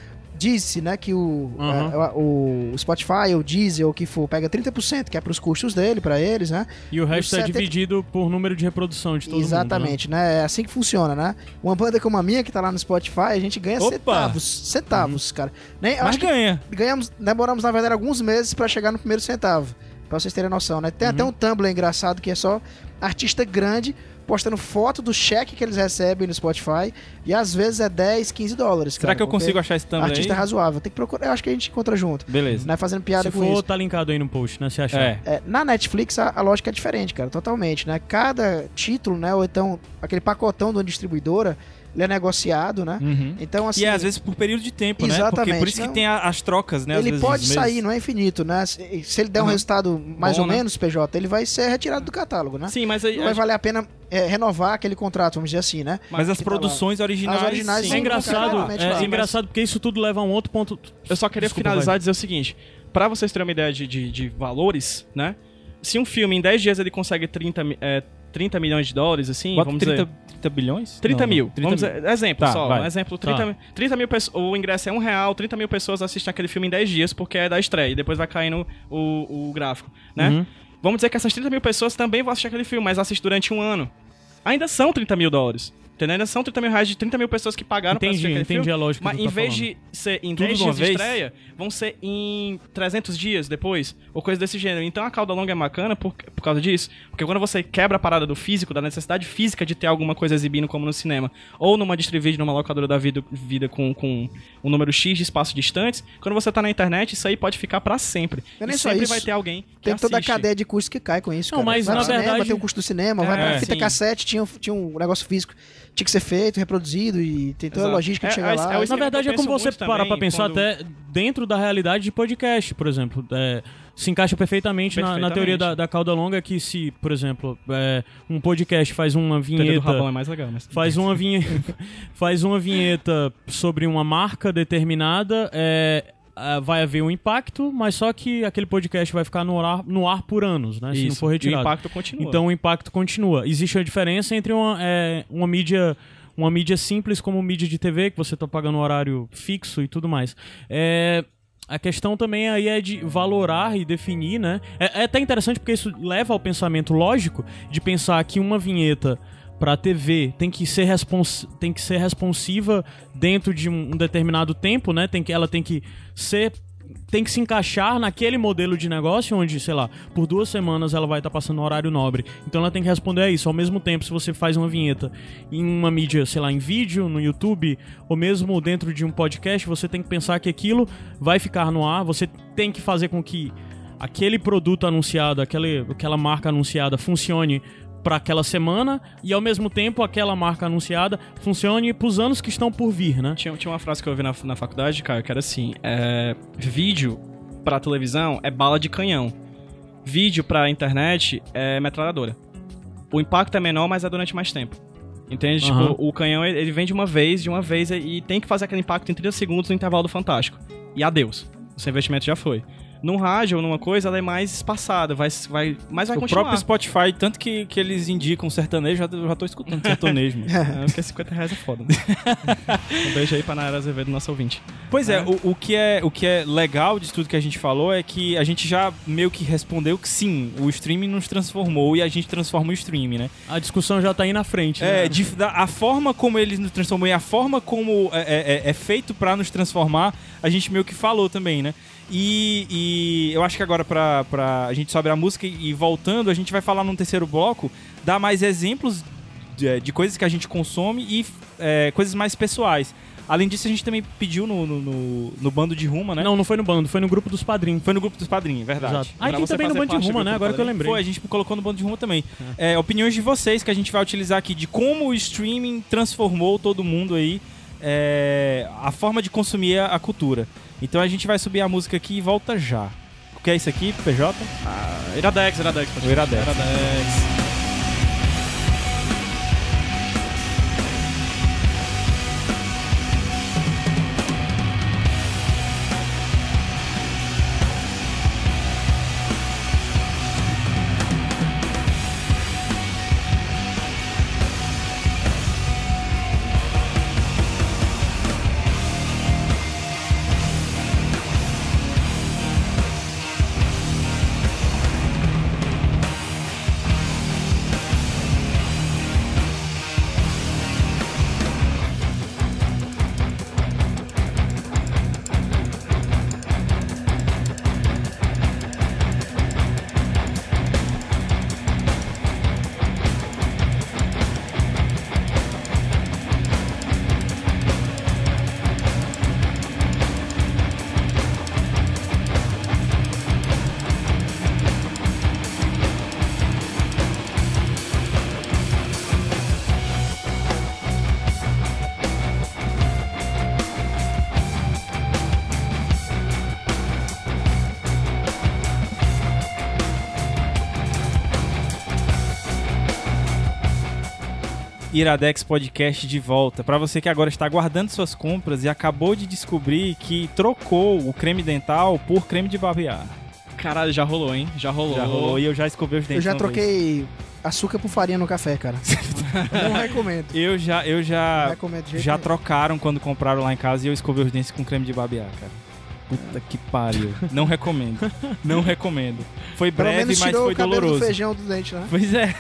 disse, né, que o, uhum. é, o Spotify, o Deezer, ou o que for, pega 30%, que é pros custos dele, para eles, né? E o resto é dividido por número de reprodução de todo Exatamente, mundo, né? né? É assim que funciona, né? Uma banda como a minha, que tá lá no Spotify, a gente ganha Opa. centavos. Centavos, uhum. cara. Nem, Mas ganha. Ganhamos, demoramos, na verdade, alguns meses para chegar no primeiro centavo. Pra vocês terem noção, né? Tem uhum. até um Tumblr engraçado que é só artista grande postando foto do cheque que eles recebem no Spotify e às vezes é 10, 15 dólares. Será que eu consigo achar esse Tumblr Artista aí? razoável. Tem que procurar. Eu acho que a gente encontra junto. Beleza. Né, fazendo piada Se com for, isso. tá linkado aí no post, né? Se achar. É. É, na Netflix a, a, lógica é diferente, cara. Totalmente, né? Cada título, né? Ou então aquele pacotão de uma distribuidora ele é negociado, né? Uhum. Então, assim. E é, às vezes por período de tempo, exatamente. né? Porque por isso que tem as trocas, né? Ele pode sair, não é infinito, né? Se, se ele der uhum. um resultado mais Bom, ou né? menos, PJ, ele vai ser retirado do catálogo, né? Sim, mas aí. Não vai valer a pena é, renovar aquele contrato, vamos dizer assim, né? Mas as produções tá originais. As originais sim. É engraçado, é, engraçado porque isso tudo leva a um outro ponto. Eu só queria Desculpa, finalizar e dizer o seguinte: para vocês terem uma ideia de, de, de, valores, né? Se um filme em 10 dias ele consegue 30, é, 30 milhões de dólares, assim, Bota vamos 30, dizer... 30 bilhões? 30 não, mil. 30 vamos dizer, exemplo tá, só, vai. um exemplo. 30, tá. 30 mil pessoas, o ingresso é um real, 30 mil pessoas assistem aquele filme em 10 dias, porque é da estreia, e depois vai caindo o, o gráfico, né? Uhum. Vamos dizer que essas 30 mil pessoas também vão assistir aquele filme, mas assistem durante um ano. Ainda são 30 mil dólares. Entendeu? Ainda são 30 mil reais de 30 mil pessoas que pagaram entendi, pra assistir aquele entendi filme. a lógica Mas em tá vez falando. de ser em Tudo 10 dias de estreia, vão ser em 300 dias depois, ou coisa desse gênero. Então a cauda longa é bacana por, por causa disso. Porque quando você quebra a parada do físico, da necessidade física de ter alguma coisa exibindo como no cinema, ou numa distribuidora, numa locadora da vida, vida com, com um número X de espaços distantes, quando você tá na internet, isso aí pode ficar para sempre. Não é e sempre vai ter alguém que Tem toda assiste. a cadeia de custos que cai com isso, Não, cara. mas vai na cinema, verdade... tem o custo do cinema, é, vai pra fita sim. cassete, tinha, tinha um negócio físico tinha que ser feito, reproduzido e tem toda Exato. a logística de é, chegar é, lá. É, Na verdade, é como você parar pra pensar quando... até dentro da realidade de podcast, por exemplo. É, se encaixa perfeitamente, perfeitamente. Na, na, teoria da, da, cauda longa que se, por exemplo, é, um podcast faz uma vinheta... é mais legal, mas... Faz uma vinheta, *laughs* faz uma vinheta sobre uma marca determinada, é, Uh, vai haver um impacto, mas só que aquele podcast vai ficar no ar, no ar por anos, né? Isso. Se não for retirado. E o impacto continua. Então o impacto continua. Existe uma diferença entre uma, é, uma mídia uma mídia simples como mídia de TV, que você está pagando um horário fixo e tudo mais. É, a questão também aí é de valorar e definir, né? É, é até interessante porque isso leva ao pensamento lógico de pensar que uma vinheta para TV tem que ser respons tem que ser responsiva dentro de um, um determinado tempo, né? Tem que ela tem que ser tem que se encaixar naquele modelo de negócio onde, sei lá, por duas semanas ela vai estar tá passando no horário nobre. Então ela tem que responder a isso. Ao mesmo tempo, se você faz uma vinheta em uma mídia, sei lá, em vídeo, no YouTube, ou mesmo dentro de um podcast, você tem que pensar que aquilo vai ficar no ar, você tem que fazer com que aquele produto anunciado, aquele, aquela marca anunciada funcione para aquela semana e ao mesmo tempo aquela marca anunciada funcione para os anos que estão por vir, né? Tinha, tinha uma frase que eu ouvi na, na faculdade, cara, que era assim: é, vídeo para televisão é bala de canhão, vídeo para internet é metralhadora. O impacto é menor, mas é durante mais tempo. Entende? Uhum. Tipo, o canhão ele vem de uma vez, de uma vez e tem que fazer aquele impacto em 30 segundos no intervalo do Fantástico. E adeus. O seu investimento já foi. Num rádio ou numa coisa, ela é mais espaçada, vai, vai, mas vai o continuar. O próprio Spotify, tanto que, que eles indicam sertanejo, já, já tô escutando sertanejo. *laughs* é, porque 50 reais é foda. Né? *laughs* um beijo aí pra Nayara Azevedo, nosso ouvinte. Pois é, é, o, o, que é o que é legal de tudo que a gente falou é que a gente já meio que respondeu que sim, o streaming nos transformou e a gente transforma o streaming, né? A discussão já tá aí na frente, É, né? de, da, a forma como ele nos transformou e a forma como é, é, é, é feito para nos transformar, a gente meio que falou também, né? E, e, eu acho que agora, pra, pra a gente sobre a música e voltando, a gente vai falar num terceiro bloco, dar mais exemplos de, de coisas que a gente consome e é, coisas mais pessoais. Além disso, a gente também pediu no, no, no, no, bando de Ruma, né? Não, não foi no bando, foi no grupo dos padrinhos. Foi no grupo dos padrinhos, é verdade. Exato. Ah, tem também no bando de Ruma, né? Agora que eu lembrei. Foi, a gente colocou no bando de Ruma também. É. É, opiniões de vocês que a gente vai utilizar aqui de como o streaming transformou todo mundo aí, é, a forma de consumir a, a, cultura. Então a gente vai subir a música aqui e volta já. O que é isso aqui, PJ? Ah, Iradex, Iradex. O Iradex. Iradex. Iradex Podcast de volta. Para você que agora está guardando suas compras e acabou de descobrir que trocou o creme dental por creme de barbear. Caralho, já rolou, hein? Já rolou. Já rolou e eu já escovei os dentes. Eu já troquei açúcar por farinha no café, cara. *laughs* não recomendo. Eu já, eu já, recomendo já trocaram quando compraram lá em casa e eu escovei os dentes com creme de barbear, cara. Puta que pariu. Não recomendo. Não recomendo. Foi breve, mas foi doloroso. Do feijão do dente, né? Pois é.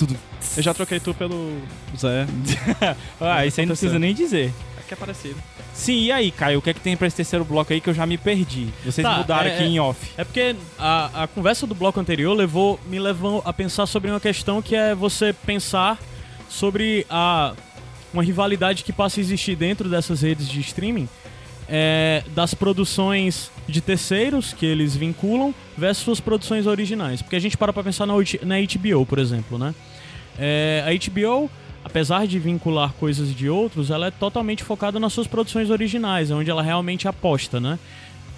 Tudo eu já troquei tu pelo Zé. *laughs* ah, isso aí não precisa nem dizer. É que é parecido. Sim, e aí, Caio, o que é que tem pra esse terceiro bloco aí que eu já me perdi? Vocês tá, mudaram é, aqui em off. É porque a, a conversa do bloco anterior levou, me levou a pensar sobre uma questão que é você pensar sobre a uma rivalidade que passa a existir dentro dessas redes de streaming é, das produções de terceiros que eles vinculam versus suas produções originais. Porque a gente para pra pensar na, na HBO, por exemplo, né? É, a HBO, apesar de vincular coisas de outros, ela é totalmente focada nas suas produções originais, onde ela realmente aposta, né?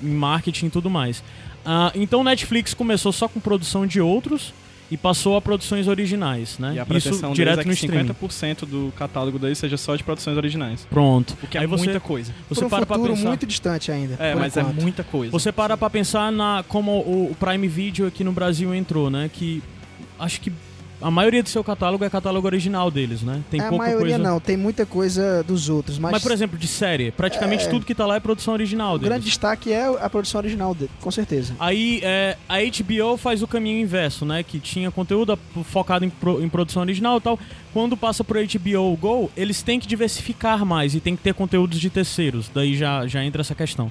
Em marketing e tudo mais. Uh, então Netflix começou só com produção de outros e passou a produções originais, né? E a Isso direto é que no 50% do catálogo daí seja só de produções originais. Pronto. O que é Aí muita coisa. Você um para futuro pra pensar... muito distante ainda. É, mas enquanto. é muita coisa. Você para pra pensar na como o Prime Video aqui no Brasil entrou, né? Que acho que a maioria do seu catálogo é catálogo original deles, né? Tem é, pouca a maioria coisa... não, tem muita coisa dos outros. Mas, mas por exemplo, de série, praticamente é... tudo que tá lá é produção original deles. O grande destaque é a produção original dele, com certeza. Aí é, a HBO faz o caminho inverso, né? Que tinha conteúdo focado em, pro, em produção original e tal. Quando passa pro HBO Go, eles têm que diversificar mais e tem que ter conteúdos de terceiros. Daí já, já entra essa questão.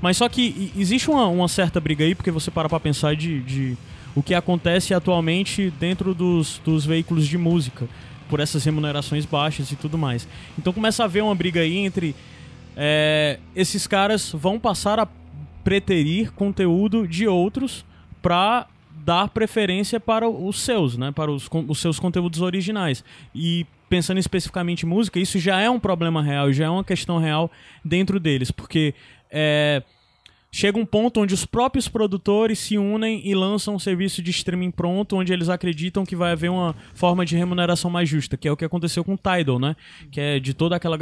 Mas só que existe uma, uma certa briga aí, porque você para pra pensar de, de o que acontece atualmente dentro dos, dos veículos de música, por essas remunerações baixas e tudo mais. Então começa a haver uma briga aí entre é, esses caras vão passar a preterir conteúdo de outros para dar preferência para os seus, né, para os, os seus conteúdos originais. E pensando especificamente em música, isso já é um problema real, já é uma questão real dentro deles, porque é, chega um ponto onde os próprios produtores se unem e lançam um serviço de streaming pronto, onde eles acreditam que vai haver uma forma de remuneração mais justa, que é o que aconteceu com o Tidal, né? Que é de toda aquela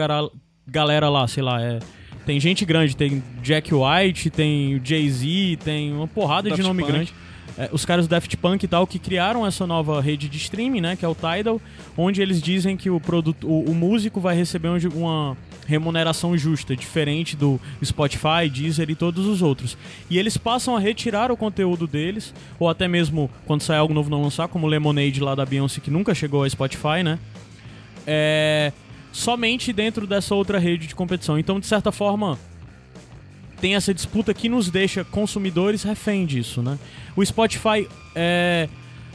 galera lá, sei lá, é tem gente grande, tem Jack White, tem Jay-Z, tem uma porrada Daft de nome Punk. grande é, os caras do Daft Punk e tal, que criaram essa nova rede de streaming, né? Que é o Tidal, onde eles dizem que o, produto, o, o músico vai receber uma remuneração justa, diferente do Spotify, Deezer e todos os outros. E eles passam a retirar o conteúdo deles, ou até mesmo quando sai algo novo não lançar, como Lemonade lá da Beyoncé, que nunca chegou ao Spotify, né? É, somente dentro dessa outra rede de competição. Então, de certa forma, tem essa disputa que nos deixa consumidores refém disso, né? O Spotify é,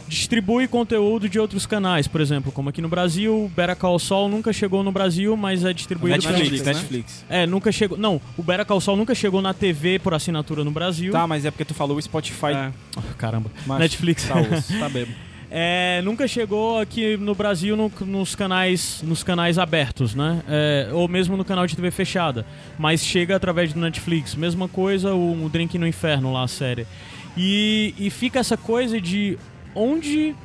distribui conteúdo de outros canais, por exemplo, como aqui no Brasil, Better Call Saul nunca chegou no Brasil, mas é distribuído Netflix, pela Netflix. É, nunca chegou. Não, o Better Call Saul nunca chegou na TV por assinatura no Brasil. Tá, mas é porque tu falou o Spotify. É. Oh, caramba. Mas, Netflix. Tá, tá bebo. *laughs* É, nunca chegou aqui no Brasil no, nos canais nos canais abertos, né? É, ou mesmo no canal de TV fechada. Mas chega através do Netflix. Mesma coisa o, o Drink no Inferno lá, a série. E, e fica essa coisa de onde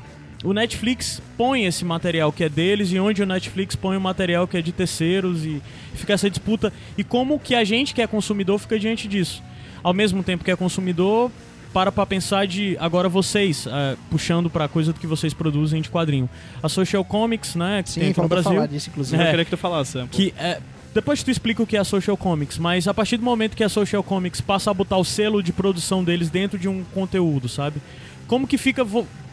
o Netflix põe esse material que é deles e onde o Netflix põe o material que é de terceiros e fica essa disputa e como que a gente que é consumidor fica diante disso. Ao mesmo tempo que é consumidor, para para pensar de agora vocês é, puxando para coisa do que vocês produzem de quadrinho. A Social Comics, né, que Sim, tem aqui no Brasil. Falar disso, inclusive. É, Eu queria que tu falasse. Um que é, depois tu explica o que é a Social Comics, mas a partir do momento que a Social Comics passa a botar o selo de produção deles dentro de um conteúdo, sabe? Como que fica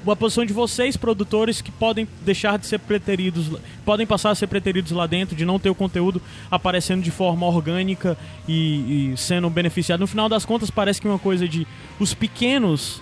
a posição de vocês, produtores, que podem deixar de ser preteridos, podem passar a ser preteridos lá dentro, de não ter o conteúdo aparecendo de forma orgânica e, e sendo beneficiado. No final das contas, parece que uma coisa de os pequenos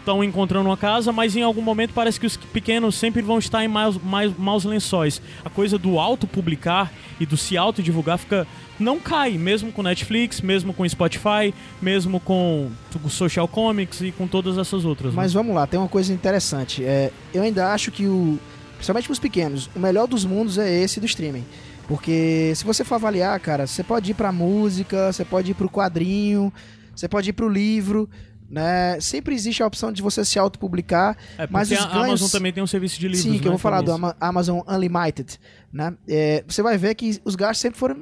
estão encontrando uma casa, mas em algum momento parece que os pequenos sempre vão estar em mais, mais, maus lençóis. A coisa do auto-publicar e do se auto-divulgar fica. Não cai, mesmo com Netflix, mesmo com Spotify, mesmo com o Social Comics e com todas essas outras. Né? Mas vamos lá, tem uma coisa interessante. É, eu ainda acho que o. Principalmente para os pequenos, o melhor dos mundos é esse do streaming. Porque se você for avaliar, cara, você pode ir pra música, você pode ir pro quadrinho, você pode ir pro livro. Né? Sempre existe a opção de você se autopublicar, é, mas os a ganhos... Amazon também tem um serviço de livros, Sim, que né, eu vou falar do Amazon Unlimited, né? É, você vai ver que os gastos sempre foram,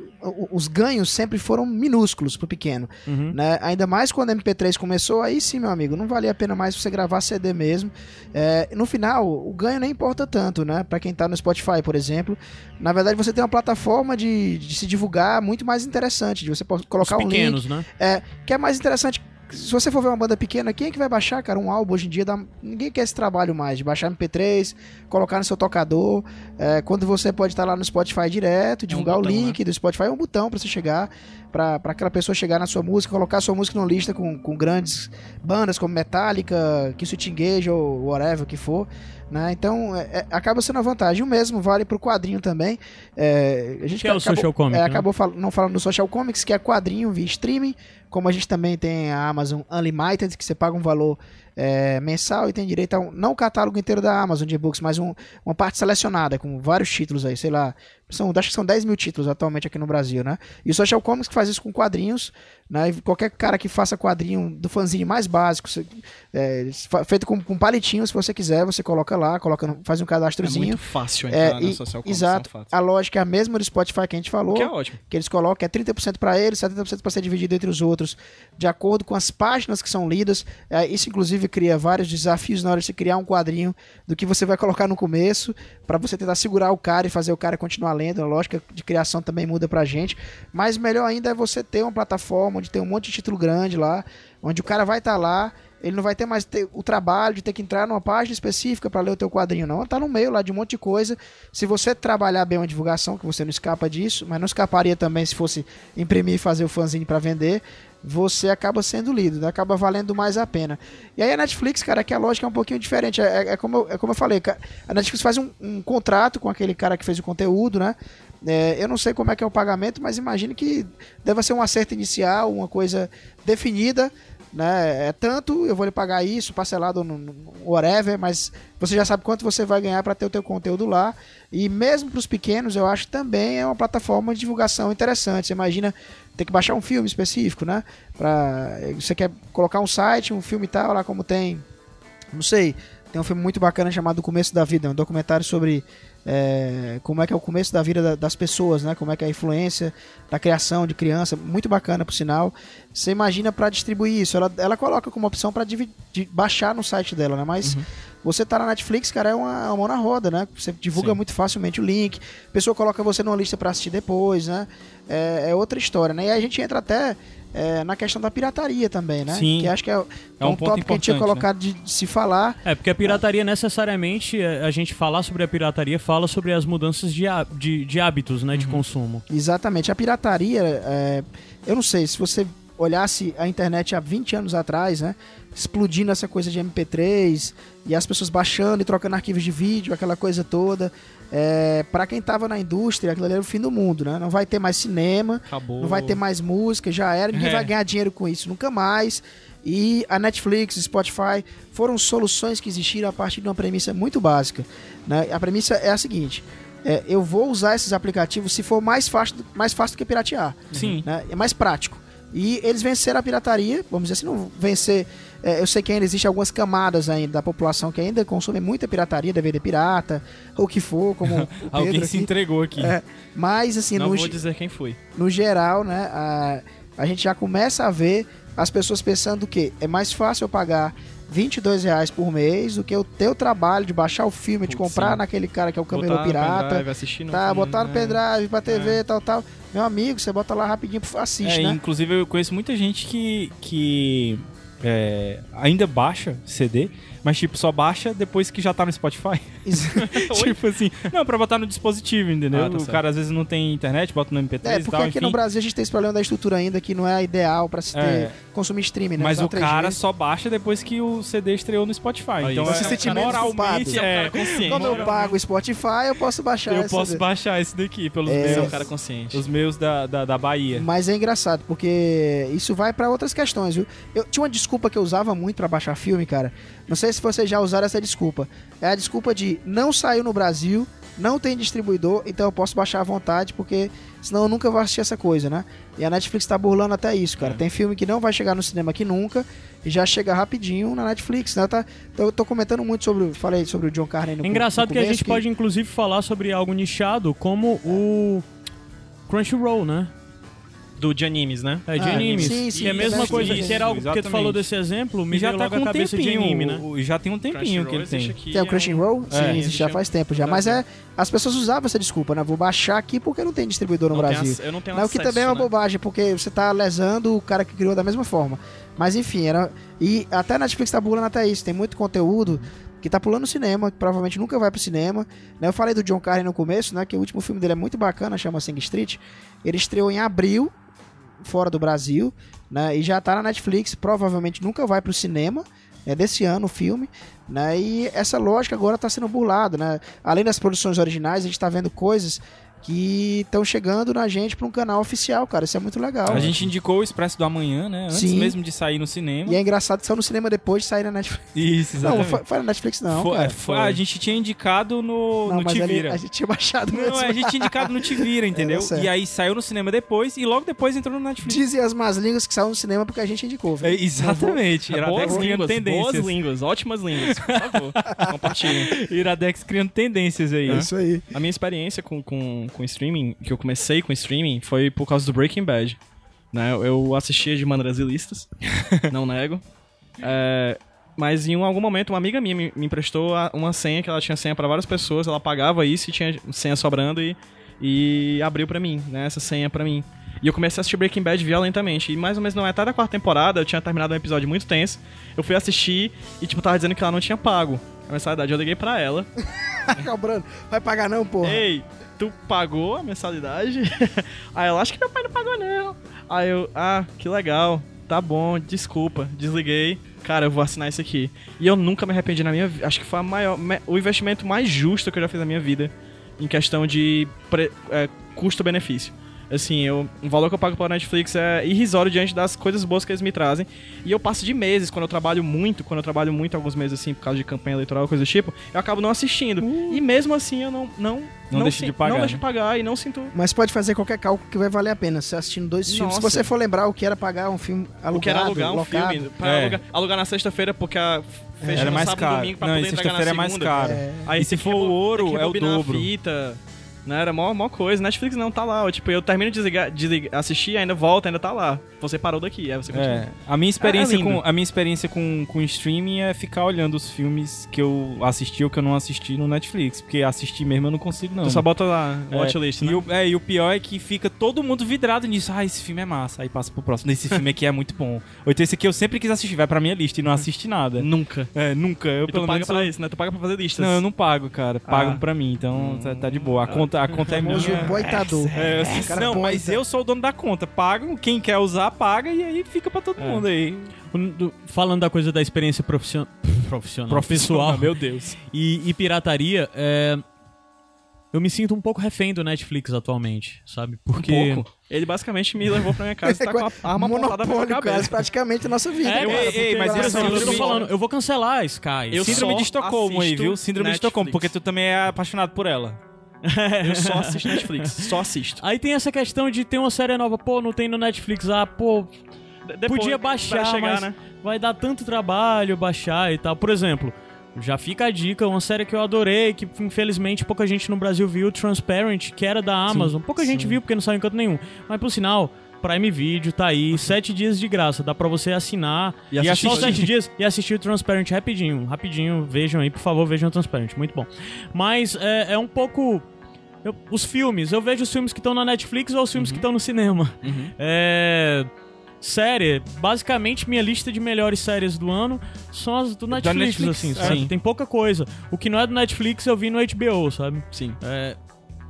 os ganhos sempre foram minúsculos pro pequeno, uhum. né? Ainda mais quando a MP3 começou, aí sim, meu amigo, não valia a pena mais você gravar CD mesmo. É, no final, o ganho nem importa tanto, né? Para quem tá no Spotify, por exemplo, na verdade você tem uma plataforma de, de se divulgar muito mais interessante, de você colocar os um pequenos, link, né? é, que é mais interessante se você for ver uma banda pequena, quem é que vai baixar, cara, um álbum hoje em dia? Dá... Ninguém quer esse trabalho mais, de baixar MP3, colocar no seu tocador. É, quando você pode estar lá no Spotify direto, divulgar é um botão, o link né? do Spotify, é um botão para você chegar, para aquela pessoa chegar na sua música, colocar a sua música numa lista com, com grandes bandas como Metallica, Kiss Engage ou whatever que for. Né? Então, é, é, acaba sendo a vantagem. O mesmo vale para o quadrinho também. É, a gente que é o acabou, Social Comics. É, né? acabou fal não falando do Social Comics, que é quadrinho via streaming. Como a gente também tem a Amazon Unlimited, que você paga um valor é, mensal e tem direito a um, não o catálogo inteiro da Amazon de e-books, mas um, uma parte selecionada com vários títulos aí, sei lá. São, acho que são 10 mil títulos atualmente aqui no Brasil, né? E o Social Comics que faz isso com quadrinhos, né? E qualquer cara que faça quadrinho do fanzine mais básico, é, feito com, com palitinho, se você quiser, você coloca lá, coloca, faz um cadastrozinho. É muito fácil entrar é, e, Social Comics. Exato. A lógica é a mesma do Spotify que a gente falou. Que é ótimo. Que eles colocam, é 30% para eles, 70% para ser dividido entre os outros, de acordo com as páginas que são lidas. É, isso, inclusive, cria vários desafios na hora de você criar um quadrinho do que você vai colocar no começo, para você tentar segurar o cara e fazer o cara continuar lendo. A lógica de criação também muda pra gente. Mas melhor ainda é você ter uma plataforma onde tem um monte de título grande lá, onde o cara vai estar tá lá ele não vai ter mais o trabalho de ter que entrar numa página específica para ler o teu quadrinho, não. Tá no meio lá de um monte de coisa. Se você trabalhar bem uma divulgação, que você não escapa disso, mas não escaparia também se fosse imprimir e fazer o fanzine para vender, você acaba sendo lido, né? acaba valendo mais a pena. E aí a Netflix, cara, que a lógica é um pouquinho diferente. É, é, é como, eu, é como eu falei, a Netflix faz um, um, contrato com aquele cara que fez o conteúdo, né? É, eu não sei como é que é o pagamento, mas imagine que deva ser um acerto inicial, uma coisa definida né? É tanto, eu vou lhe pagar isso, parcelado no, no whatever, mas você já sabe quanto você vai ganhar para ter o teu conteúdo lá. E mesmo para os pequenos, eu acho também é uma plataforma de divulgação interessante. Você imagina ter que baixar um filme específico, né? Pra, você quer colocar um site, um filme e tal, lá como tem, não sei, tem um filme muito bacana chamado O Começo da Vida, um documentário sobre é, como é que é o começo da vida das pessoas, né? Como é que é a influência da criação de criança, muito bacana por sinal. Você imagina para distribuir isso, ela, ela coloca como opção para baixar no site dela, né? Mas uhum. você tá na Netflix, cara, é uma, uma mão na roda, né? Você divulga Sim. muito facilmente o link, a pessoa coloca você numa lista para assistir depois, né? É, é outra história, né? E aí a gente entra até é, na questão da pirataria também, né? Sim. Que acho que é, é um, um tópico que a gente tinha colocado né? de, de, se falar. É, porque a pirataria necessariamente, é, a gente falar sobre a pirataria fala sobre as mudanças de, de, de hábitos, né, uhum. de consumo. Exatamente. A pirataria, é, eu não sei, se você olhasse a internet há 20 anos atrás, né? Explodindo essa coisa de MP3 e as pessoas baixando e trocando arquivos de vídeo, aquela coisa toda. É, para quem tava na indústria, aquilo ali era o fim do mundo, né? Não vai ter mais cinema, Acabou. não vai ter mais música, já era, ninguém É. vai ganhar dinheiro com isso nunca mais. E a Netflix, Spotify foram soluções que existiram a partir de uma premissa muito básica. Né? A premissa é a seguinte: é, eu vou usar esses aplicativos se for mais fácil, mais fácil do que piratear. Sim. né? É mais prático. E eles venceram a pirataria, vamos dizer assim, não vencer. É, eu sei que ainda existem algumas camadas ainda da população que ainda consomem muita pirataria, DVD pirata, ou o que for, como *laughs* Alguém aqui. se entregou aqui. É, mas assim, Não no, vou dizer quem foi. no geral, né, a, a gente já começa a ver as pessoas pensando que é mais fácil eu pagar 22 reais por mês do que o teu trabalho de baixar o filme, de Putz, comprar sim. naquele cara que é o camelô Botar pirata, pendrive, assistir no tá, filme, botar no é. pendrive pra TV, tal, tal. Meu amigo, você bota lá rapidinho, assiste, É, né? inclusive eu conheço muita gente que, que é, ainda baixa CD, mas tipo, só baixa depois que já tá no Spotify. *laughs* *laughs* tipo assim, não, pra botar no dispositivo, entendeu? Ah, tá o cara às vezes não tem internet, bota no MP3 É, e porque tal, aqui enfim. no Brasil a gente tem esse problema da estrutura ainda que não é a ideal pra se ter É. consumir streaming, né? Mas Usar o 3G. cara só baixa depois que o CD estreou no Spotify. Aí, então, você é, se sente menos moralmente, é, consciente. Quando eu pago o Spotify, eu posso baixar eu posso CD. baixar esse daqui pelos É. Você é um meus, cara consciente. os meus da, da, da Bahia. Mas é engraçado, porque isso vai pra outras questões, viu? Eu tinha uma desculpa que eu usava muito pra baixar filme, cara. Não sei se vocês já usaram essa desculpa. É a desculpa de não saiu no Brasil, não tem distribuidor, então eu posso baixar à vontade, porque senão eu nunca vou assistir essa coisa, né? E a Netflix tá burlando até isso, cara. É. Tem filme que não vai chegar no cinema aqui nunca e já chega rapidinho na Netflix, né? Tá, eu tô comentando muito sobre, falei sobre o John Carney no É engraçado no que a gente pode, inclusive, falar sobre algo nichado, como o Crunchyroll, né? Do de animes, né? É, de Ah, animes. sim, sim, e a mesma coisa, que era algo porque tu falou desse exemplo, me já veio tá logo com a um cabeça de tempinho, anime, né? o- já tem um tempinho que ele tem. Aqui, Tem o é um- Crunchyroll? É, Sim, existe existe já um- faz tempo já. Mas é. As pessoas usavam essa desculpa, né? Vou baixar aqui porque não tem distribuidor no Não Brasil. ac- eu não tenho Não, o que acesso, também é uma né? bobagem, porque você tá lesando o cara que criou da mesma forma. Mas enfim, era. E até a Netflix tá pulando até isso. Tem muito conteúdo que tá pulando no cinema, que provavelmente nunca vai pro cinema. Né? Eu falei do John Carney no começo, né? Que o último filme dele é muito bacana, chama Sing Street. Ele estreou em abril, fora do Brasil, né? E já tá na Netflix, provavelmente nunca vai pro cinema. É desse ano o filme, né? E essa lógica agora está sendo burlada, né? Além das produções originais, a gente está vendo coisas que estão chegando na gente para um canal oficial, cara. Isso é muito legal. A gente indicou o Expresso do Amanhã, né? Antes Sim. mesmo de sair no cinema. E é engraçado que saiu no cinema depois de sair na Netflix. Isso, Não, exatamente. foi, foi na Netflix não, Foi- cara. foi- a gente tinha indicado no, Não, no mas Te ali Vira. a gente tinha baixado mesmo. Não, a gente tinha indicado no Te Vira, *laughs* entendeu? É, e aí saiu no cinema depois e logo depois entrou no Netflix. Dizem as más línguas que saiu no cinema porque a gente indicou, viu? É, exatamente. Boas Iradex criando línguas, boas tendências. línguas, ótimas línguas. Por favor, *laughs* compartilhem. Iradex criando tendências aí. É isso aí. A minha experiência com, com, com streaming, que eu comecei com streaming, foi por causa do Breaking Bad. Né? Eu assistia de maneiras ilícitas, *laughs* não nego. É, mas em um- algum momento, uma amiga minha me, me emprestou uma senha, que ela tinha senha pra várias pessoas, ela pagava isso e tinha senha sobrando e, e abriu pra mim, né, essa senha pra mim. E eu comecei a assistir Breaking Bad violentamente. E mais ou menos na metade da quarta temporada, eu tinha terminado um episódio muito tenso. Eu fui assistir e, tipo, tava dizendo que ela não tinha pago a mensalidade. Eu liguei pra ela. *laughs* Cobrando. Vai pagar não, porra. Ei, tu pagou a mensalidade? *laughs* Aí ela, acho que meu pai não pagou não. Aí eu, ah, que legal. Tá bom, desculpa. Desliguei. Cara, eu vou assinar isso aqui. E eu nunca me arrependi na minha vida. Acho que foi maior, o investimento mais justo que eu já fiz na minha vida. Em questão de é, custo-benefício. Assim, eu, o valor que eu pago pela Netflix é irrisório diante das coisas boas que eles me trazem. E eu passo de meses, quando eu trabalho muito, quando eu trabalho muito alguns meses assim, por causa de campanha eleitoral, coisa do tipo, eu acabo não assistindo. E mesmo assim eu não. Não, Não deixa sin- de pagar, Não deixo né? de pagar e não sinto. Mas pode fazer qualquer cálculo que vai valer a pena. Você assistindo dois filmes. Se Nossa. você for lembrar o que era pagar um filme alugado, Eu quero alugar um locado, filme. Pra É. alugar, alugar na sexta-feira, porque a fecha Era no mais sábado caro. e domingo pra Não, poder entregar na sexta-feira é mais caro. É. Aí E se que for o ouro, que é o dobro. fita. Né, era mó, mó coisa. Netflix não tá lá. Eu, tipo, eu termino de desligar, desligar, assistir, ainda volta, ainda tá lá. Você parou daqui, aí você continua. É, a minha experiência, É, é lindo. com, a minha experiência com, com streaming é ficar olhando os filmes que eu assisti ou que eu não assisti no Netflix. Porque assistir mesmo eu não consigo, não. Tu só bota lá, É, watchlist, né? e, o, é, e o pior é que fica todo mundo vidrado nisso. Ah, esse filme é massa. Aí passa pro próximo. Esse filme aqui é muito bom. Ou então esse aqui eu sempre quis assistir. Vai pra minha lista e não assiste nada. Nunca. É, nunca. Eu E tu paga menos. pra sou- isso, né? Tu paga pra fazer listas. Não, eu não pago, cara. Pagam Ah. pra mim, então tá, tá de boa. A, con- conta, a conta é minha. O boitador. É, é, não, mas eu sou o dono da conta. Pago, quem quer usar, paga e aí fica pra todo é. mundo aí. Falando da coisa da experiência profissional, profissional, profissional meu Deus. E, e pirataria, é, eu me sinto um pouco refém do Netflix atualmente, sabe? Porque. Um pouco. Ele basicamente me levou pra minha casa e tá *laughs* com a arma apontada pra minha cabeça. praticamente a nossa vida. É, cara, ei, ei, mas isso eu tô falando, eu vou cancelar a Sky. Eu Síndrome de Estocolmo aí, viu? Síndrome Netflix. de Estocolmo, porque tu também é apaixonado por ela. *laughs* eu só assisto Netflix, só assisto. Aí tem essa questão de ter uma série nova, pô, não tem no Netflix, ah, pô. Depois, podia baixar, chegar, mas né? vai dar tanto trabalho baixar e tal. Por exemplo, já fica a dica, uma série que eu adorei, que infelizmente pouca gente no Brasil viu, Transparent, que era da Amazon. Sim, pouca sim. gente viu porque não saiu em canto nenhum. Mas por sinal, Prime Video tá aí, sete dias de graça. Dá pra você assinar e, e assistir. só sete dias e assistir o Transparent rapidinho. Rapidinho, vejam aí, por favor, vejam o Transparent. Muito bom. Mas é, é um pouco. Eu, os filmes, eu vejo os filmes que estão na Netflix ou os filmes uhum. que estão no cinema. Uhum. É série, basicamente minha lista de melhores séries do ano são as do Netflix, Netflix assim, é. Sim. Tem pouca coisa. O que não é do Netflix eu vi no HBO, sabe? Sim. É,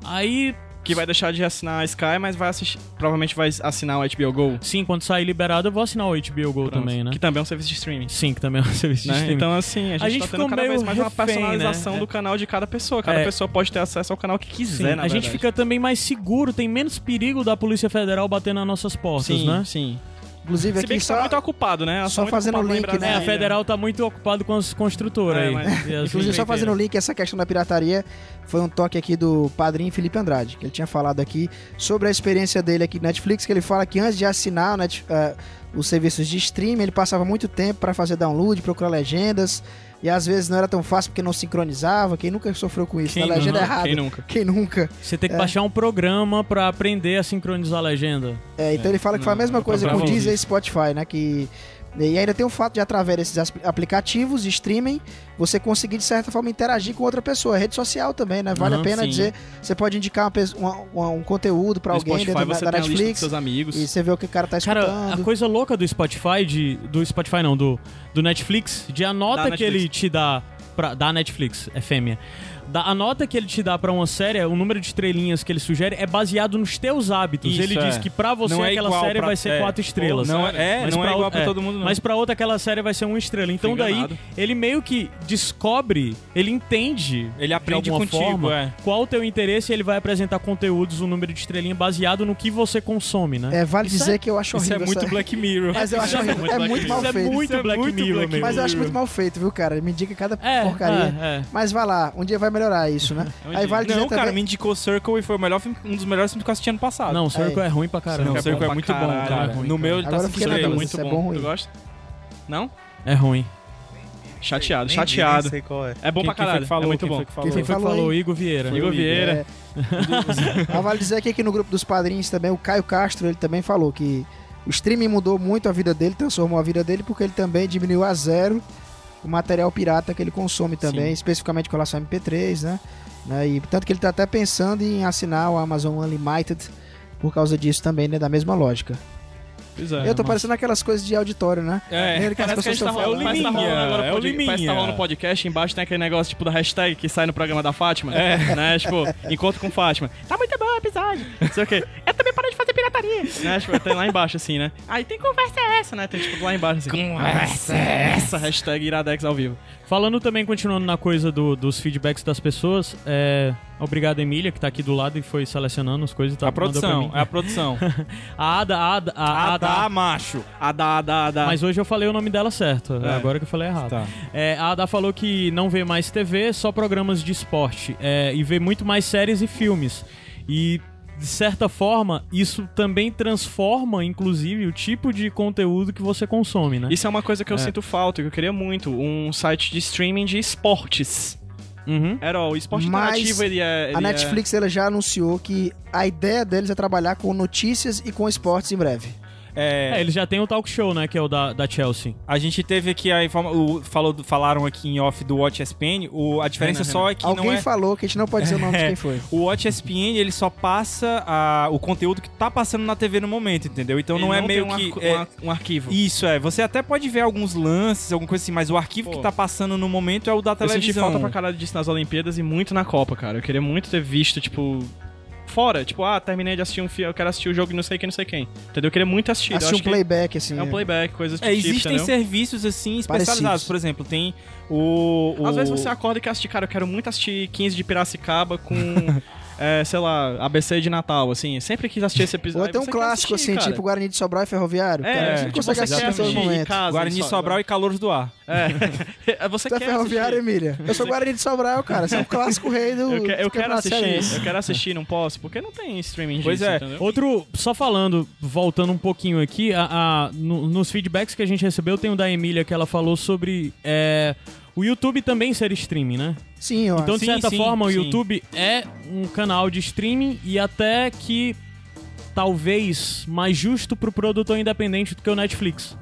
aí que vai deixar de assinar a Sky, mas vai assistir, provavelmente vai assinar o HBO Go. Sim, quando sair liberado eu vou assinar o HBO Go Pronto. também, né? Que também é um serviço de streaming. Sim, que também é um *laughs* serviço né? de streaming. Então, assim, a gente, a gente tá tendo cada vez mais refém, uma personalização né? do canal de cada pessoa. Cada é. pessoa pode ter acesso ao canal que quiser, sim, A verdade. gente fica também mais seguro, tem menos perigo da Polícia Federal bater nas nossas portas, sim, né? Sim, Inclusive Se bem aqui que só... tá muito ocupado, né? Só fazendo o link, né? É, a Federal tá muito ocupado com as construtoras é, aí. Mas... *laughs* Assim, Inclusive, só fazendo o link, essa questão da pirataria foi um toque aqui do padrinho Felipe Andrade, que ele tinha falado aqui sobre a experiência dele aqui no Netflix, que ele fala que antes de assinar Net, uh, os serviços de streaming, ele passava muito tempo para fazer download, procurar legendas, e às vezes não era tão fácil porque não sincronizava. Quem nunca sofreu com isso? Quem a legenda é errada. Quem nunca? Quem nunca? Você tem que é. baixar um programa para aprender a sincronizar a legenda. É, então é. ele fala que foi a mesma coisa com o Deezer e Spotify, né? Que e ainda tem o fato de, através desses aplicativos de streaming, você conseguir, de certa forma, interagir com outra pessoa. Rede social também, né? Vale uhum, a pena sim. dizer. Você pode indicar uma, uma, um conteúdo para alguém Spotify, dentro da, da Netflix. seus amigos. E você vê o que o cara tá escutando. Cara, a coisa louca do Spotify, de, do Spotify não, do, do Netflix, de a nota que ele te dá pra, da Netflix, é fêmea a nota que ele te dá para uma série, o número de estrelinhas que ele sugere é baseado nos teus hábitos. Isso, ele é. diz que para você é aquela série pra, vai ser é, quatro estrelas. Não é, mas não é igual pra todo mundo não. Mas para outra aquela série vai ser uma estrela. Então daí ele meio que descobre, ele entende, ele aprende de alguma contigo, forma, é. qual o teu interesse e ele vai apresentar conteúdos, o um número de estrelinha baseado no que você consome, né? É, vale isso dizer é, que eu acho horrível. Isso é muito Black Mirror. Mas eu acho é muito, é muito mal feito. Isso é muito Black Mirror, Mas eu acho muito mal feito, viu, cara? Me indica cada porcaria. Mas vai lá, um dia vai melhorar isso, né? Aí vale não, cara, também... me indicou Circle e foi o melhor filme, um dos melhores filmes que eu assisti ano passado. Não, Circle é, é ruim pra caramba. Não, Circle é, é muito bom, cara. no meu ele tá se é muito bom. É bom tu gosta? Não? É ruim. Chateado, nem chateado. Qual é. é bom quem, pra caralho. Quem falou, é muito quem bom. Foi que falou? Quem foi que falou? Igor Vieira. Igor Vieira. É. *laughs* vale dizer aqui que no grupo dos padrinhos também, o Caio Castro, ele também falou que o streaming mudou muito a vida dele, transformou a vida dele, porque ele também diminuiu a zero o material pirata que ele consome também, Sim. especificamente com relação ao MP3, né? Né? E tanto que ele está até pensando em assinar o Amazon Unlimited por causa disso também, né? Da mesma lógica. É, eu tô parecendo aquelas coisas de auditório, né? É, que parece que a gente tá falando, é o Liminha, tá é o Liminha. Parece que tá rolando podcast, embaixo tem aquele negócio tipo da hashtag que sai no programa da Fátima. É. Né? Tipo, encontro com Fátima. Tá muito bom o episódio. Não sei o quê. Eu também parei de fazer pirataria. Né? Tipo, tem lá embaixo assim, né? Aí tem conversa essa, né? Tem tipo lá embaixo assim. Conversa essa. Hashtag Iradex ao vivo. Falando também, continuando na coisa do, dos feedbacks das pessoas, é... Obrigado, Emília, que tá aqui do lado e foi selecionando as coisas. Tá, a produção, é a produção. *laughs* a Ada, a Ada, a Ada, Ada, macho. Ada, Ada, Ada. Mas hoje eu falei o nome dela certo, é. agora que eu falei errado. Tá. É, a Ada falou que não vê mais TV, só programas de esporte. É, e vê muito mais séries e filmes. E de certa forma, isso também transforma, inclusive, o tipo de conteúdo que você consome, né? Isso é uma coisa que eu é. sinto falta, que eu queria muito, um site de streaming de esportes. Uhum. Era o esporte Mas interativo, ele é... Ele a Netflix é... ela já anunciou que a ideia deles é trabalhar com notícias e com esportes em breve. É... é, eles já têm o talk show, né? Que é o da, da Chelsea. A gente teve aqui a informação. Falou, falaram aqui em off do Watch ESPN. O, a diferença só é que Alguém não é. falou que a gente não pode dizer o nome de *laughs* quem foi. O Watch ESPN, ele só passa a, o conteúdo que tá passando na TV no momento, entendeu? Então ele não é não meio um que. É, um, ar, um, arquivo. Isso, é. Você até pode ver alguns lances, alguma coisa assim, mas o arquivo Pô, que tá passando no momento é o da televisão. Eu senti falta pra caralho disso nas Olimpíadas e muito na Copa, cara. Eu queria muito ter visto, tipo, fora. Tipo, ah, terminei de assistir um filme, eu quero assistir o jogo de não sei quem, não sei quem. Entendeu? Eu queria muito assistir. Assistir um playback, assim. É um playback, coisas é, tipo, Existem entendeu? serviços, assim, especializados. Parecidos. Por exemplo, tem o, o... Às vezes você acorda e quer assistir, cara, eu quero muito assistir 15 de Piracicaba com... *laughs* é, sei lá, ABC de Natal, assim. Sempre quis assistir esse episódio. Ou até um clássico, assistir, assim, cara. tipo Guarani de Sobral e Ferroviário. É, cara, a gente consegue assistir em momento. Casa, Guarani de Sobral e Calores do Ar. É. *laughs* você tu é quer é Ferroviário, assistir. Emília? Eu sou Guarani de Sobral, cara. Você é um clássico rei do. Eu, que, eu quero assistir. Eu quero assistir, não posso, porque não tem streaming Pois disso, é. Entendeu? Outro, só falando, voltando um pouquinho aqui, a, a no, nos feedbacks que a gente recebeu, tem o da Emília que ela falou sobre. É, o YouTube também ser streaming, né? Sim, ó. Então, de sim, certa sim, forma, sim. o YouTube é um canal de streaming e até que talvez mais justo pro produtor independente do que o Netflix.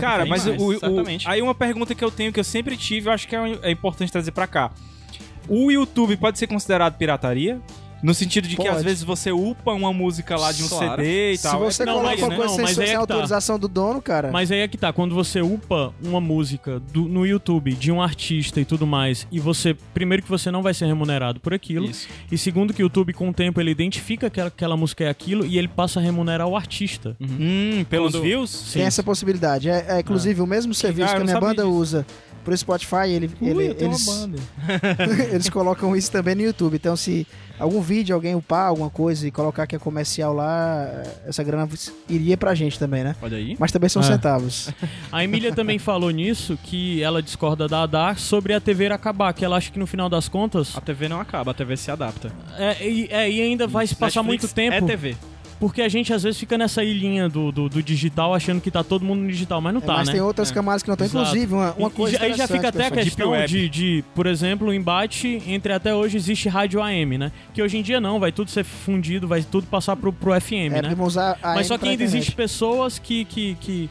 Cara, mas mais, o, o, aí uma pergunta que eu tenho, que eu sempre tive, eu acho que é, é importante trazer pra cá. O YouTube pode ser considerado pirataria? No sentido de Pode. que às vezes você upa uma música lá de um Claro. CD e Se tal. você Não, coloca mas- uma não, coisa sem, mas sem aí é tá. autorização do dono, cara. Mas aí é que tá, quando você upa uma música do- no YouTube de um artista e tudo mais, e você, primeiro que você não vai ser remunerado por aquilo, Isso. e segundo que o YouTube com o tempo ele identifica que aquela música é aquilo e ele passa a remunerar o artista. Hum, pelos Quando- views? Tem essa possibilidade. É, é, inclusive, o mesmo serviço Ah, que a minha banda disso. usa pro Spotify, ele, Ui, ele- eles, uma banda. *laughs* eles colocam isso também no YouTube. Então, se algum vídeo, alguém upar alguma coisa e colocar que é comercial lá, essa grana iria pra gente também, né? Olha aí. Mas também são Ah. centavos. *laughs* A Emília também falou nisso, que ela discorda da Adar sobre a TV acabar, que ela acha que no final das contas. A TV não acaba, a TV se adapta. É, e, é, e ainda vai se passar Netflix muito tempo. É TV. Porque a gente às vezes fica nessa ilhinha do, do, do digital achando que tá todo mundo no digital, mas não É, tá, mas né? tem outras É. camadas que não estão. Inclusive, uma, uma E- coisa aí já fica até a questão de, de, por exemplo, o embate entre até hoje existe rádio AM, né? Que hoje em dia não, vai tudo ser fundido, vai tudo passar pro, pro FM, É, né? porque vão usar a Mas só que ainda internet. existem pessoas que, que, que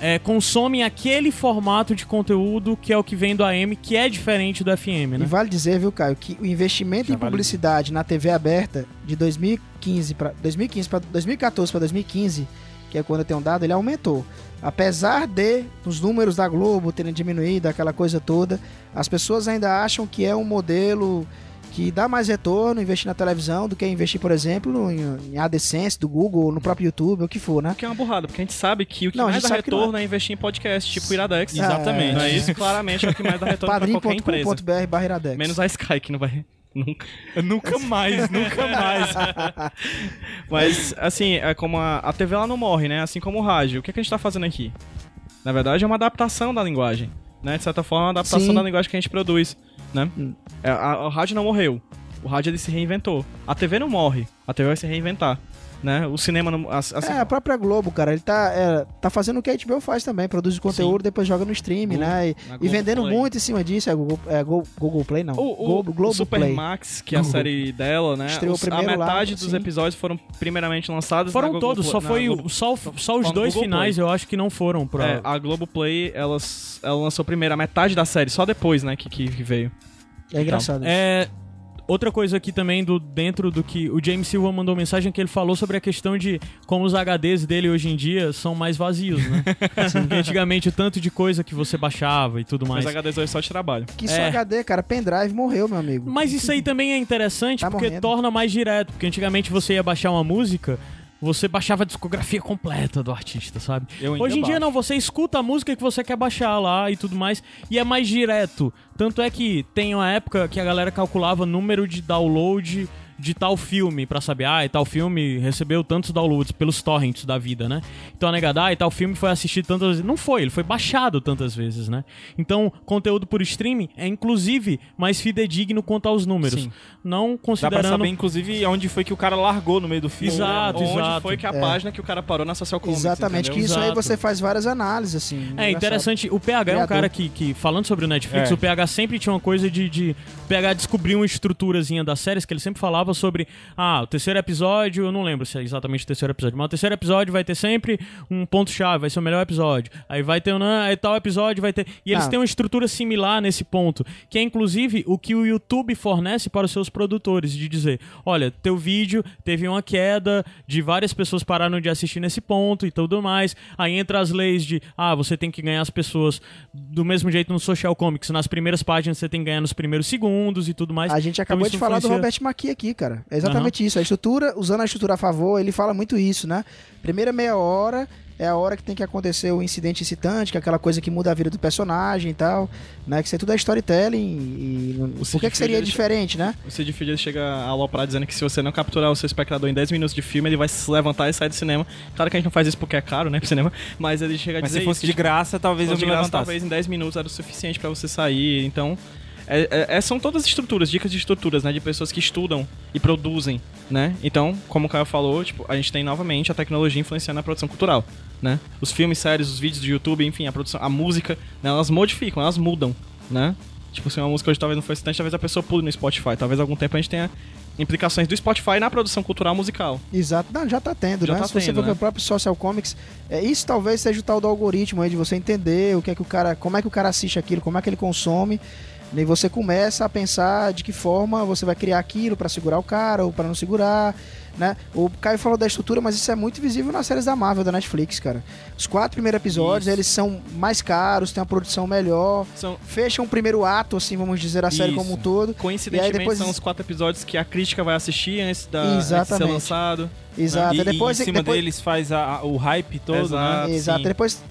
é, consomem aquele formato de conteúdo que é o que vem do AM, que é diferente do FM, E né? vale dizer, viu, Caio, que o investimento Já em vale publicidade na TV aberta de 2015 para 2015 para 2014 para 2015, que é quando eu tenho dado, ele aumentou. Apesar de os números da Globo terem diminuído, aquela coisa toda, as pessoas ainda acham que é um modelo que dá mais retorno investir na televisão do que investir, por exemplo, em, em AdSense do Google, no próprio YouTube, o que for, né? Que é uma burrada, porque a gente sabe que o que Não, mais dá não retorno é investir em podcast, tipo Iradex. Ah, Exatamente. É isso? Claramente é o que mais dá retorno pra qualquer empresa. padrim.com.br barra Iradex. Menos a Sky, que não vai... *laughs* Nunca. Nunca mais, nunca mais. *laughs* Mas, assim, é como a, a TV ela não morre, né? Assim como o rádio. O que, que a gente tá fazendo aqui? Na verdade, é uma adaptação da linguagem. Né? De certa forma, é uma adaptação Sim. da linguagem que a gente produz. Né? Hum. É, a- o rádio não morreu. O rádio ele se reinventou. A TV não morre. A TV vai se reinventar. Né? O cinema Assim, É, a própria Globo, cara, ele tá, é, tá fazendo o que a HBO faz também, produz o conteúdo, depois joga no stream, Google- né? E, e Globo vendendo Play. muito em cima disso, é Google, é, Go- Google Play, não. O, o, Globo, Globo o Super Play. Max, que é a Google. série dela, né? Estreou os- primeiro a lá, metade dos sim. episódios foram primeiramente lançados Foram todos, Play- só foi o- Globo- só, só os dois Google finais Play. eu acho que não foram pra. É, a Globoplay, ela, ela lançou primeiro a metade da série, só depois, né, que, que veio. É engraçado. isso. É, outra coisa aqui também do dentro do que o James Silva mandou mensagem que ele falou sobre a questão de como os HDs dele hoje em dia são mais vazios, né? *laughs* Assim, porque antigamente o tanto de coisa que você baixava e tudo mais. Mas HDs hoje só de trabalho. Que só é. HD, cara, pendrive morreu, meu amigo. Mas isso aí também é interessante Tá porque morrendo. torna mais direto, porque antigamente você ia baixar uma música, você baixava a discografia completa do artista, sabe? Hoje em dia baixo. não, você escuta a música que você quer baixar lá e tudo mais, e é mais direto. Tanto é que tem uma época que a galera calculava número de download de tal filme pra saber, ah, e tal filme recebeu tantos downloads pelos torrents da vida, né? Então a negada, ah, e tal filme foi assistido tantas vezes. Não foi, ele foi baixado tantas vezes, né? Então, conteúdo por streaming é inclusive mais fidedigno quanto aos números. Sim. Não Dá pra considerando saber, inclusive, onde foi que o cara largou no meio do filme. Exato, Onde exato. foi que a É. página que o cara parou na Social Comics, Exatamente, que entendeu? isso aí Exato. você faz várias análises, assim. É engraçado. interessante, o PH é um Criador. cara que, que, falando sobre o Netflix, É. o PH sempre tinha uma coisa de, de. O PH descobriu uma estruturazinha das séries que ele sempre falava falava sobre, ah, o terceiro episódio, eu não lembro se é exatamente o terceiro episódio, mas o terceiro episódio vai ter sempre um ponto-chave, vai ser o melhor episódio. Aí vai ter um, aí tal episódio vai ter. E eles ah. têm uma estrutura similar nesse ponto, que é inclusive o que o YouTube fornece para os seus produtores, de dizer, olha, teu vídeo teve uma queda, de várias pessoas pararam de assistir nesse ponto e tudo mais. Aí entra as leis de, ah, você tem que ganhar as pessoas do mesmo jeito no social comics, nas primeiras páginas você tem que ganhar nos primeiros segundos e tudo mais. A gente acabou então, de falar influencia... do Robert McKee aqui, cara. É exatamente uhum. isso. A estrutura, usando a estrutura a favor, ele fala muito isso, né? Primeira meia hora é a hora que tem que acontecer o incidente incitante, que é aquela coisa que muda a vida do personagem e tal, né? Que isso é tudo é storytelling e... O Por que, que seria diferente, né? O Sid Field chega a aloprar dizendo que se você não capturar o seu espectador em 10 minutos de filme, ele vai se levantar e sair do cinema. Claro que a gente não faz isso porque é caro, né, pro cinema, mas ele chega a mas dizer se fosse isso, de graça, talvez eu me graça, Talvez em 10 minutos era o suficiente para você sair, então... É, é, é, são todas estruturas, dicas de estruturas, né? De pessoas que estudam e produzem, né? Então, como o Caio falou, tipo, a gente tem novamente a tecnologia influenciando a produção cultural, né? Os filmes, séries, os vídeos do YouTube, enfim, a produção, a música, né? elas modificam, elas mudam, né? Tipo, se uma música hoje talvez não foi excitante, talvez a pessoa pule no Spotify. Talvez algum tempo a gente tenha implicações do Spotify na produção cultural musical. Exato, não, já tá tendo, já né? Tá Se tendo, você for né? o próprio Social Comics, é, isso talvez seja o tal do algoritmo aí de você entender o que é que o cara, como é que o cara assiste aquilo, como é que ele consome e você começa a pensar de que forma você vai criar aquilo para segurar o cara ou para não segurar, né? O Caio falou da estrutura, mas isso é muito visível nas séries da Marvel, da Netflix, cara. Os quatro primeiros episódios, isso. eles são mais caros, tem uma produção melhor, são... fecham o primeiro ato, assim, vamos dizer, a série isso. como um todo. Coincidentemente, depois... são os quatro episódios que a crítica vai assistir antes, da, antes de ser lançado. Exato. Né? E, depois, e em cima depois... deles faz a, a, o hype todo, né? Exato. né? Exato. Depois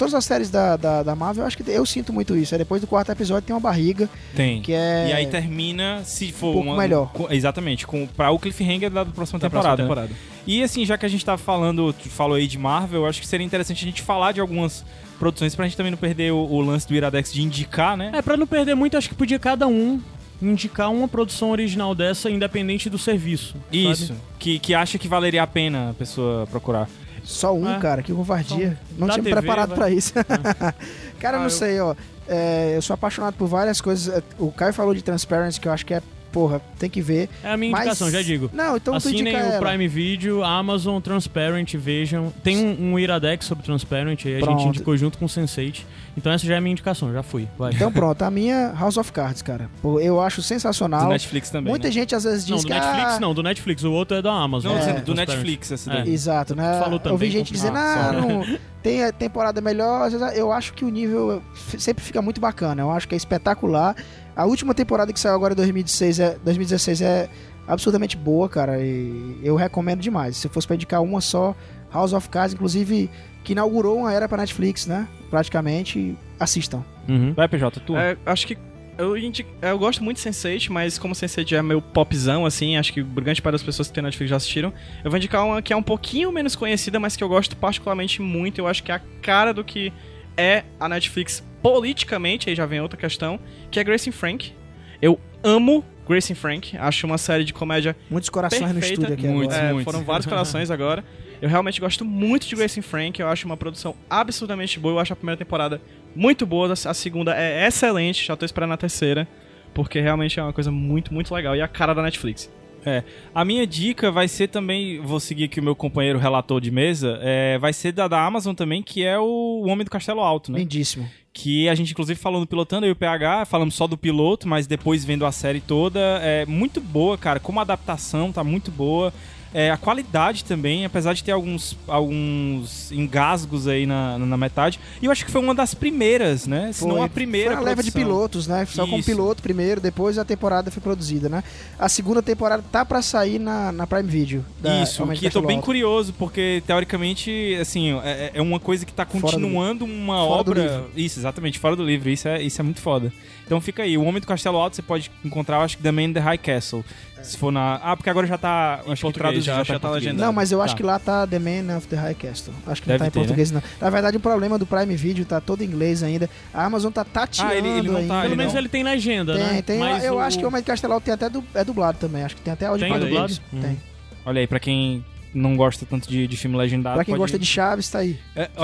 todas as séries da, da, da, Marvel, eu acho que eu sinto muito isso. Aí depois do quarto episódio tem uma barriga. Tem. Que é... E aí termina, se for. Um pouco uma, melhor. Com, exatamente, com, pra o cliffhanger da próxima da temporada. Próxima temporada. Né? E assim, já que a gente tá falando, falou aí de Marvel, eu acho que seria interessante a gente falar de algumas produções pra gente também não perder o, o lance do Iradex de indicar, né? É, pra não perder muito, acho que podia cada um indicar uma produção original dessa, independente do serviço. Isso. Que, que acha que valeria a pena a pessoa procurar. Só um, é. cara, que covardia. Um. Não da tinha me preparado para isso. É. *laughs* cara, ah, não eu... sei, ó. É, eu sou apaixonado por várias coisas. É, o Caio falou de Transparency, que eu acho que é porra, tem que ver. É a minha mas... indicação, já digo. Não, então Assinem o ela. Prime Video, Amazon, Transparent, vejam. Tem um, um Iradex sobre Transparent, aí a gente indicou junto com o Sense8. Então essa já é a minha indicação, já fui. Vai. Então *laughs* pronto, a minha House of Cards, cara. Eu acho sensacional. Do Netflix também. Muita né? gente às vezes diz não, do que. Netflix ah... não, do Netflix. O outro é da Amazon. Não, é, do Netflix, essa daí. É. Exato, né? Falou também. Eu vi gente dizendo, ah, não, tem a temporada melhor. Às vezes eu acho que o nível sempre fica muito bacana. Eu acho que é espetacular. A última temporada que saiu agora em 2016 é, 2016 é absurdamente boa, cara. E eu recomendo demais. Se fosse pra indicar uma só, House of Cards, inclusive, que inaugurou uma era pra Netflix, né? Praticamente. Assistam. Uhum. Vai, PJ, tu? É, acho que eu, eu gosto muito de Sense8, mas como Sense8 é meu popzão, assim, acho que grande parte das pessoas que tem Netflix já assistiram, eu vou indicar uma que é um pouquinho menos conhecida, mas que eu gosto particularmente muito. Eu acho que é a cara do que é a Netflix politicamente, aí já vem outra questão, que é Grace Frank. Eu amo Grace Frank, acho uma série de comédia Muitos corações perfeita. no estúdio aqui muitos, agora. É, muitos. Foram vários corações agora. Eu realmente gosto muito de Grace Frank, eu acho uma produção absurdamente boa, eu acho a primeira temporada muito boa, a segunda é excelente, já tô esperando a terceira, porque realmente é uma coisa muito, muito legal e a cara da Netflix. É. A minha dica vai ser também, vou seguir aqui o meu companheiro relator de mesa, é, vai ser da, da Amazon também, que é o, o Homem do Castelo Alto, né? Lindíssimo. Que a gente, inclusive, falou no Pilotando, e o PH, falamos só do piloto, mas depois vendo a série toda, é muito boa, cara. Como adaptação, tá muito boa. É, a qualidade também, apesar de ter alguns, alguns engasgos aí na, na metade. E eu acho que foi uma das primeiras, né? Se não a primeira. Foi a leva de pilotos, né? Só com piloto primeiro, depois a temporada foi produzida, né? A segunda temporada tá para sair na, na Prime Video. Isso, que eu tô bem curioso, porque teoricamente, assim, é, é uma coisa que tá continuando uma fora obra. Isso, exatamente, fora do livro. Isso é, isso é muito foda. Então fica aí. O Homem do Castelo Alto você pode encontrar, eu acho que The Man in the High Castle. Se for na. Ah, porque agora já tá. Em acho português, já, já, já, tá, tá legendado. Não, mas eu acho tá. que lá tá The Man of the High Castle. Acho que Deve não tá ter, em português, né? não. Na verdade, o problema do Prime Video tá todo em inglês ainda. A Amazon tá tateando ah, ele, ele não tá, Pelo menos ele tem legenda, tem, né? Tem, mas eu, o... acho que o Homem Alto tem até du... é dublado também. Acho que tem até áudio tem dublado? Tem. Olha aí, pra quem não gosta tanto de, de filme legendado. Pra quem pode... gosta de Chaves, tá aí. É, *laughs*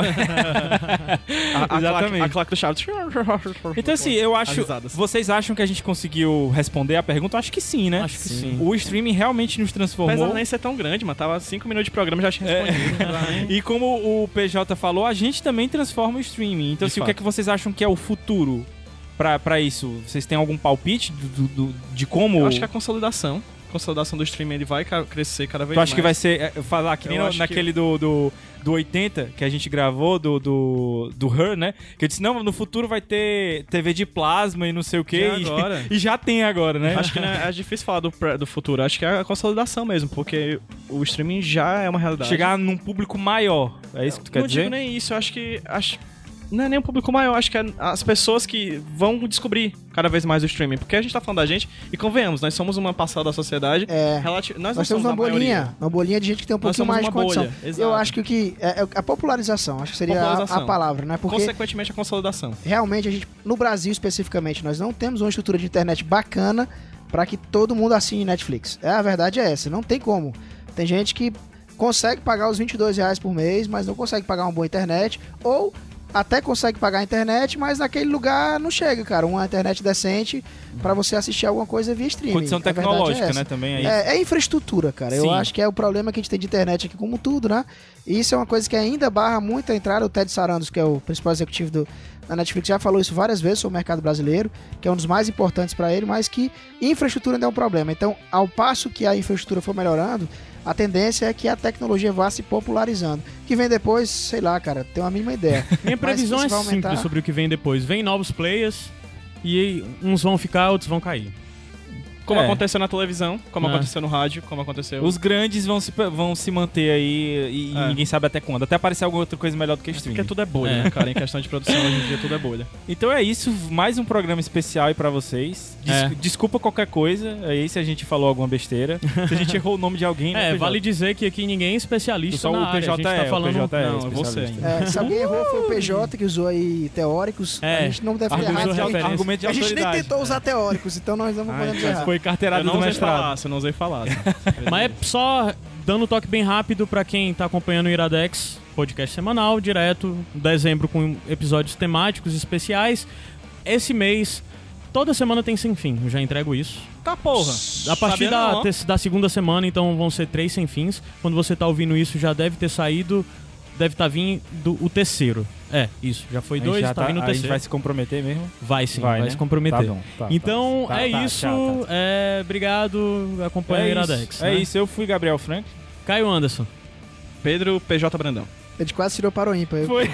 a, a Exatamente. A claque do Chaves. *laughs* Então, assim, eu acho. Vocês acham que a gente conseguiu responder a pergunta? Acho que sim, né? Acho que sim. O streaming realmente nos transformou. Apesar nem ser tão grande, mas tava 5 minutos de programa já tinha respondido. É. *laughs* e como o PJ falou, a gente também transforma o streaming. Então, assim, o que é que vocês acham que é o futuro para isso? Vocês têm algum palpite do, do, de como. Eu acho que é a consolidação. A consolidação do streaming ele vai crescer cada vez tu mais. acho que vai ser. É, falar que nem no, naquele que... do, do, do 80 que a gente gravou, do, do, do Her, né? Que eu disse, não, no futuro vai ter TV de plasma e não sei o que. E, agora. *laughs* e já tem agora, né? Acho que né, é difícil falar do, do futuro. Acho que é a consolidação mesmo, porque o streaming já é uma realidade. Chegar num público maior. É isso que tu quer não dizer? Não digo nem isso. Acho que. Acho não é nem um público maior, acho que é as pessoas que vão descobrir cada vez mais o streaming. Porque a gente tá falando da gente, e convenhamos, nós somos uma parcela da sociedade. É. Relati nós, nós temos uma bolinha, maioria. uma bolinha de gente que tem um pouquinho mais de condição. Eu acho que o que. É, é a popularização, acho que seria a, a, palavra, né? Porque Consequentemente, a consolidação. Realmente, a gente, no Brasil especificamente, nós não temos uma estrutura de internet bacana para que todo mundo assine Netflix. É, a verdade é essa, não tem como. Tem gente que consegue pagar os 22 reais por mês, mas não consegue pagar uma boa internet, ou até consegue pagar a internet, mas naquele lugar não chega, cara. Uma internet decente para você assistir alguma coisa via streaming. Condição tecnológica, é né? Também é, é, é, infraestrutura, cara. Sim. Eu acho que é o problema que a gente tem de internet aqui, como tudo, né? E isso é uma coisa que ainda barra muito a entrada. O Ted Sarandos, que é o principal executivo do, da Netflix, já falou isso várias vezes sobre o mercado brasileiro, que é um dos mais importantes para ele, mas que infraestrutura ainda é um problema. Então, ao passo que a infraestrutura for melhorando, a tendência é que a tecnologia vá se popularizando. O que vem depois, sei lá, cara, tem uma mínima ideia. *laughs* Minha previsão é simples sobre o que vem depois. Vem novos players e uns vão ficar, outros vão cair. Como é. aconteceu na televisão, como é. aconteceu no rádio, como aconteceu. Os grandes vão se, vão se manter aí e é. ninguém sabe até quando. Até aparecer alguma outra coisa melhor do que streaming. Porque tudo é bolha, é. né, cara? Em questão de produção, hoje em dia tudo é bolha. Então é isso, mais um programa especial aí pra vocês. Des é. Desculpa qualquer coisa aí se a gente falou alguma besteira. se a gente errou o nome de alguém, né, É, PJ? vale dizer que aqui ninguém é especialista Só na o PJ área. A gente é, tá falando... o PJ é, não, você é, se alguém errou foi o PJ que usou aí teóricos. É. A gente não deve ter errado. Argumento de a gente nem tentou usar teóricos, então nós não podemos errar. Foi carteirada do mestrado eu não usei falar. *laughs* Mas é só dando um toque bem rápido para quem tá acompanhando o Iradex, podcast semanal, direto, dezembro com episódios temáticos especiais. Esse mês, toda semana tem sem fim, eu já entrego isso. Tá porra. A partir da, da segunda semana, então vão ser três sem fins. Quando você tá ouvindo isso, já deve ter saído deve estar tá vindo o terceiro. É, isso. Já foi dois, já tá, tá vindo o terceiro. A gente vai se comprometer mesmo? Vai sim, vai, vai né? se comprometer. Tá bom, tá, então tá, é tá, isso. Tchau, é, obrigado. Acompanha é Iradex. É né? isso, eu fui Gabriel Frank. Caio Anderson. Pedro PJ Brandão. Ele quase tirou para o ímpar. Foi. *laughs*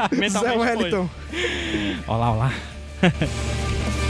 *laughs* Zé Wellington. Olá, olá. *laughs*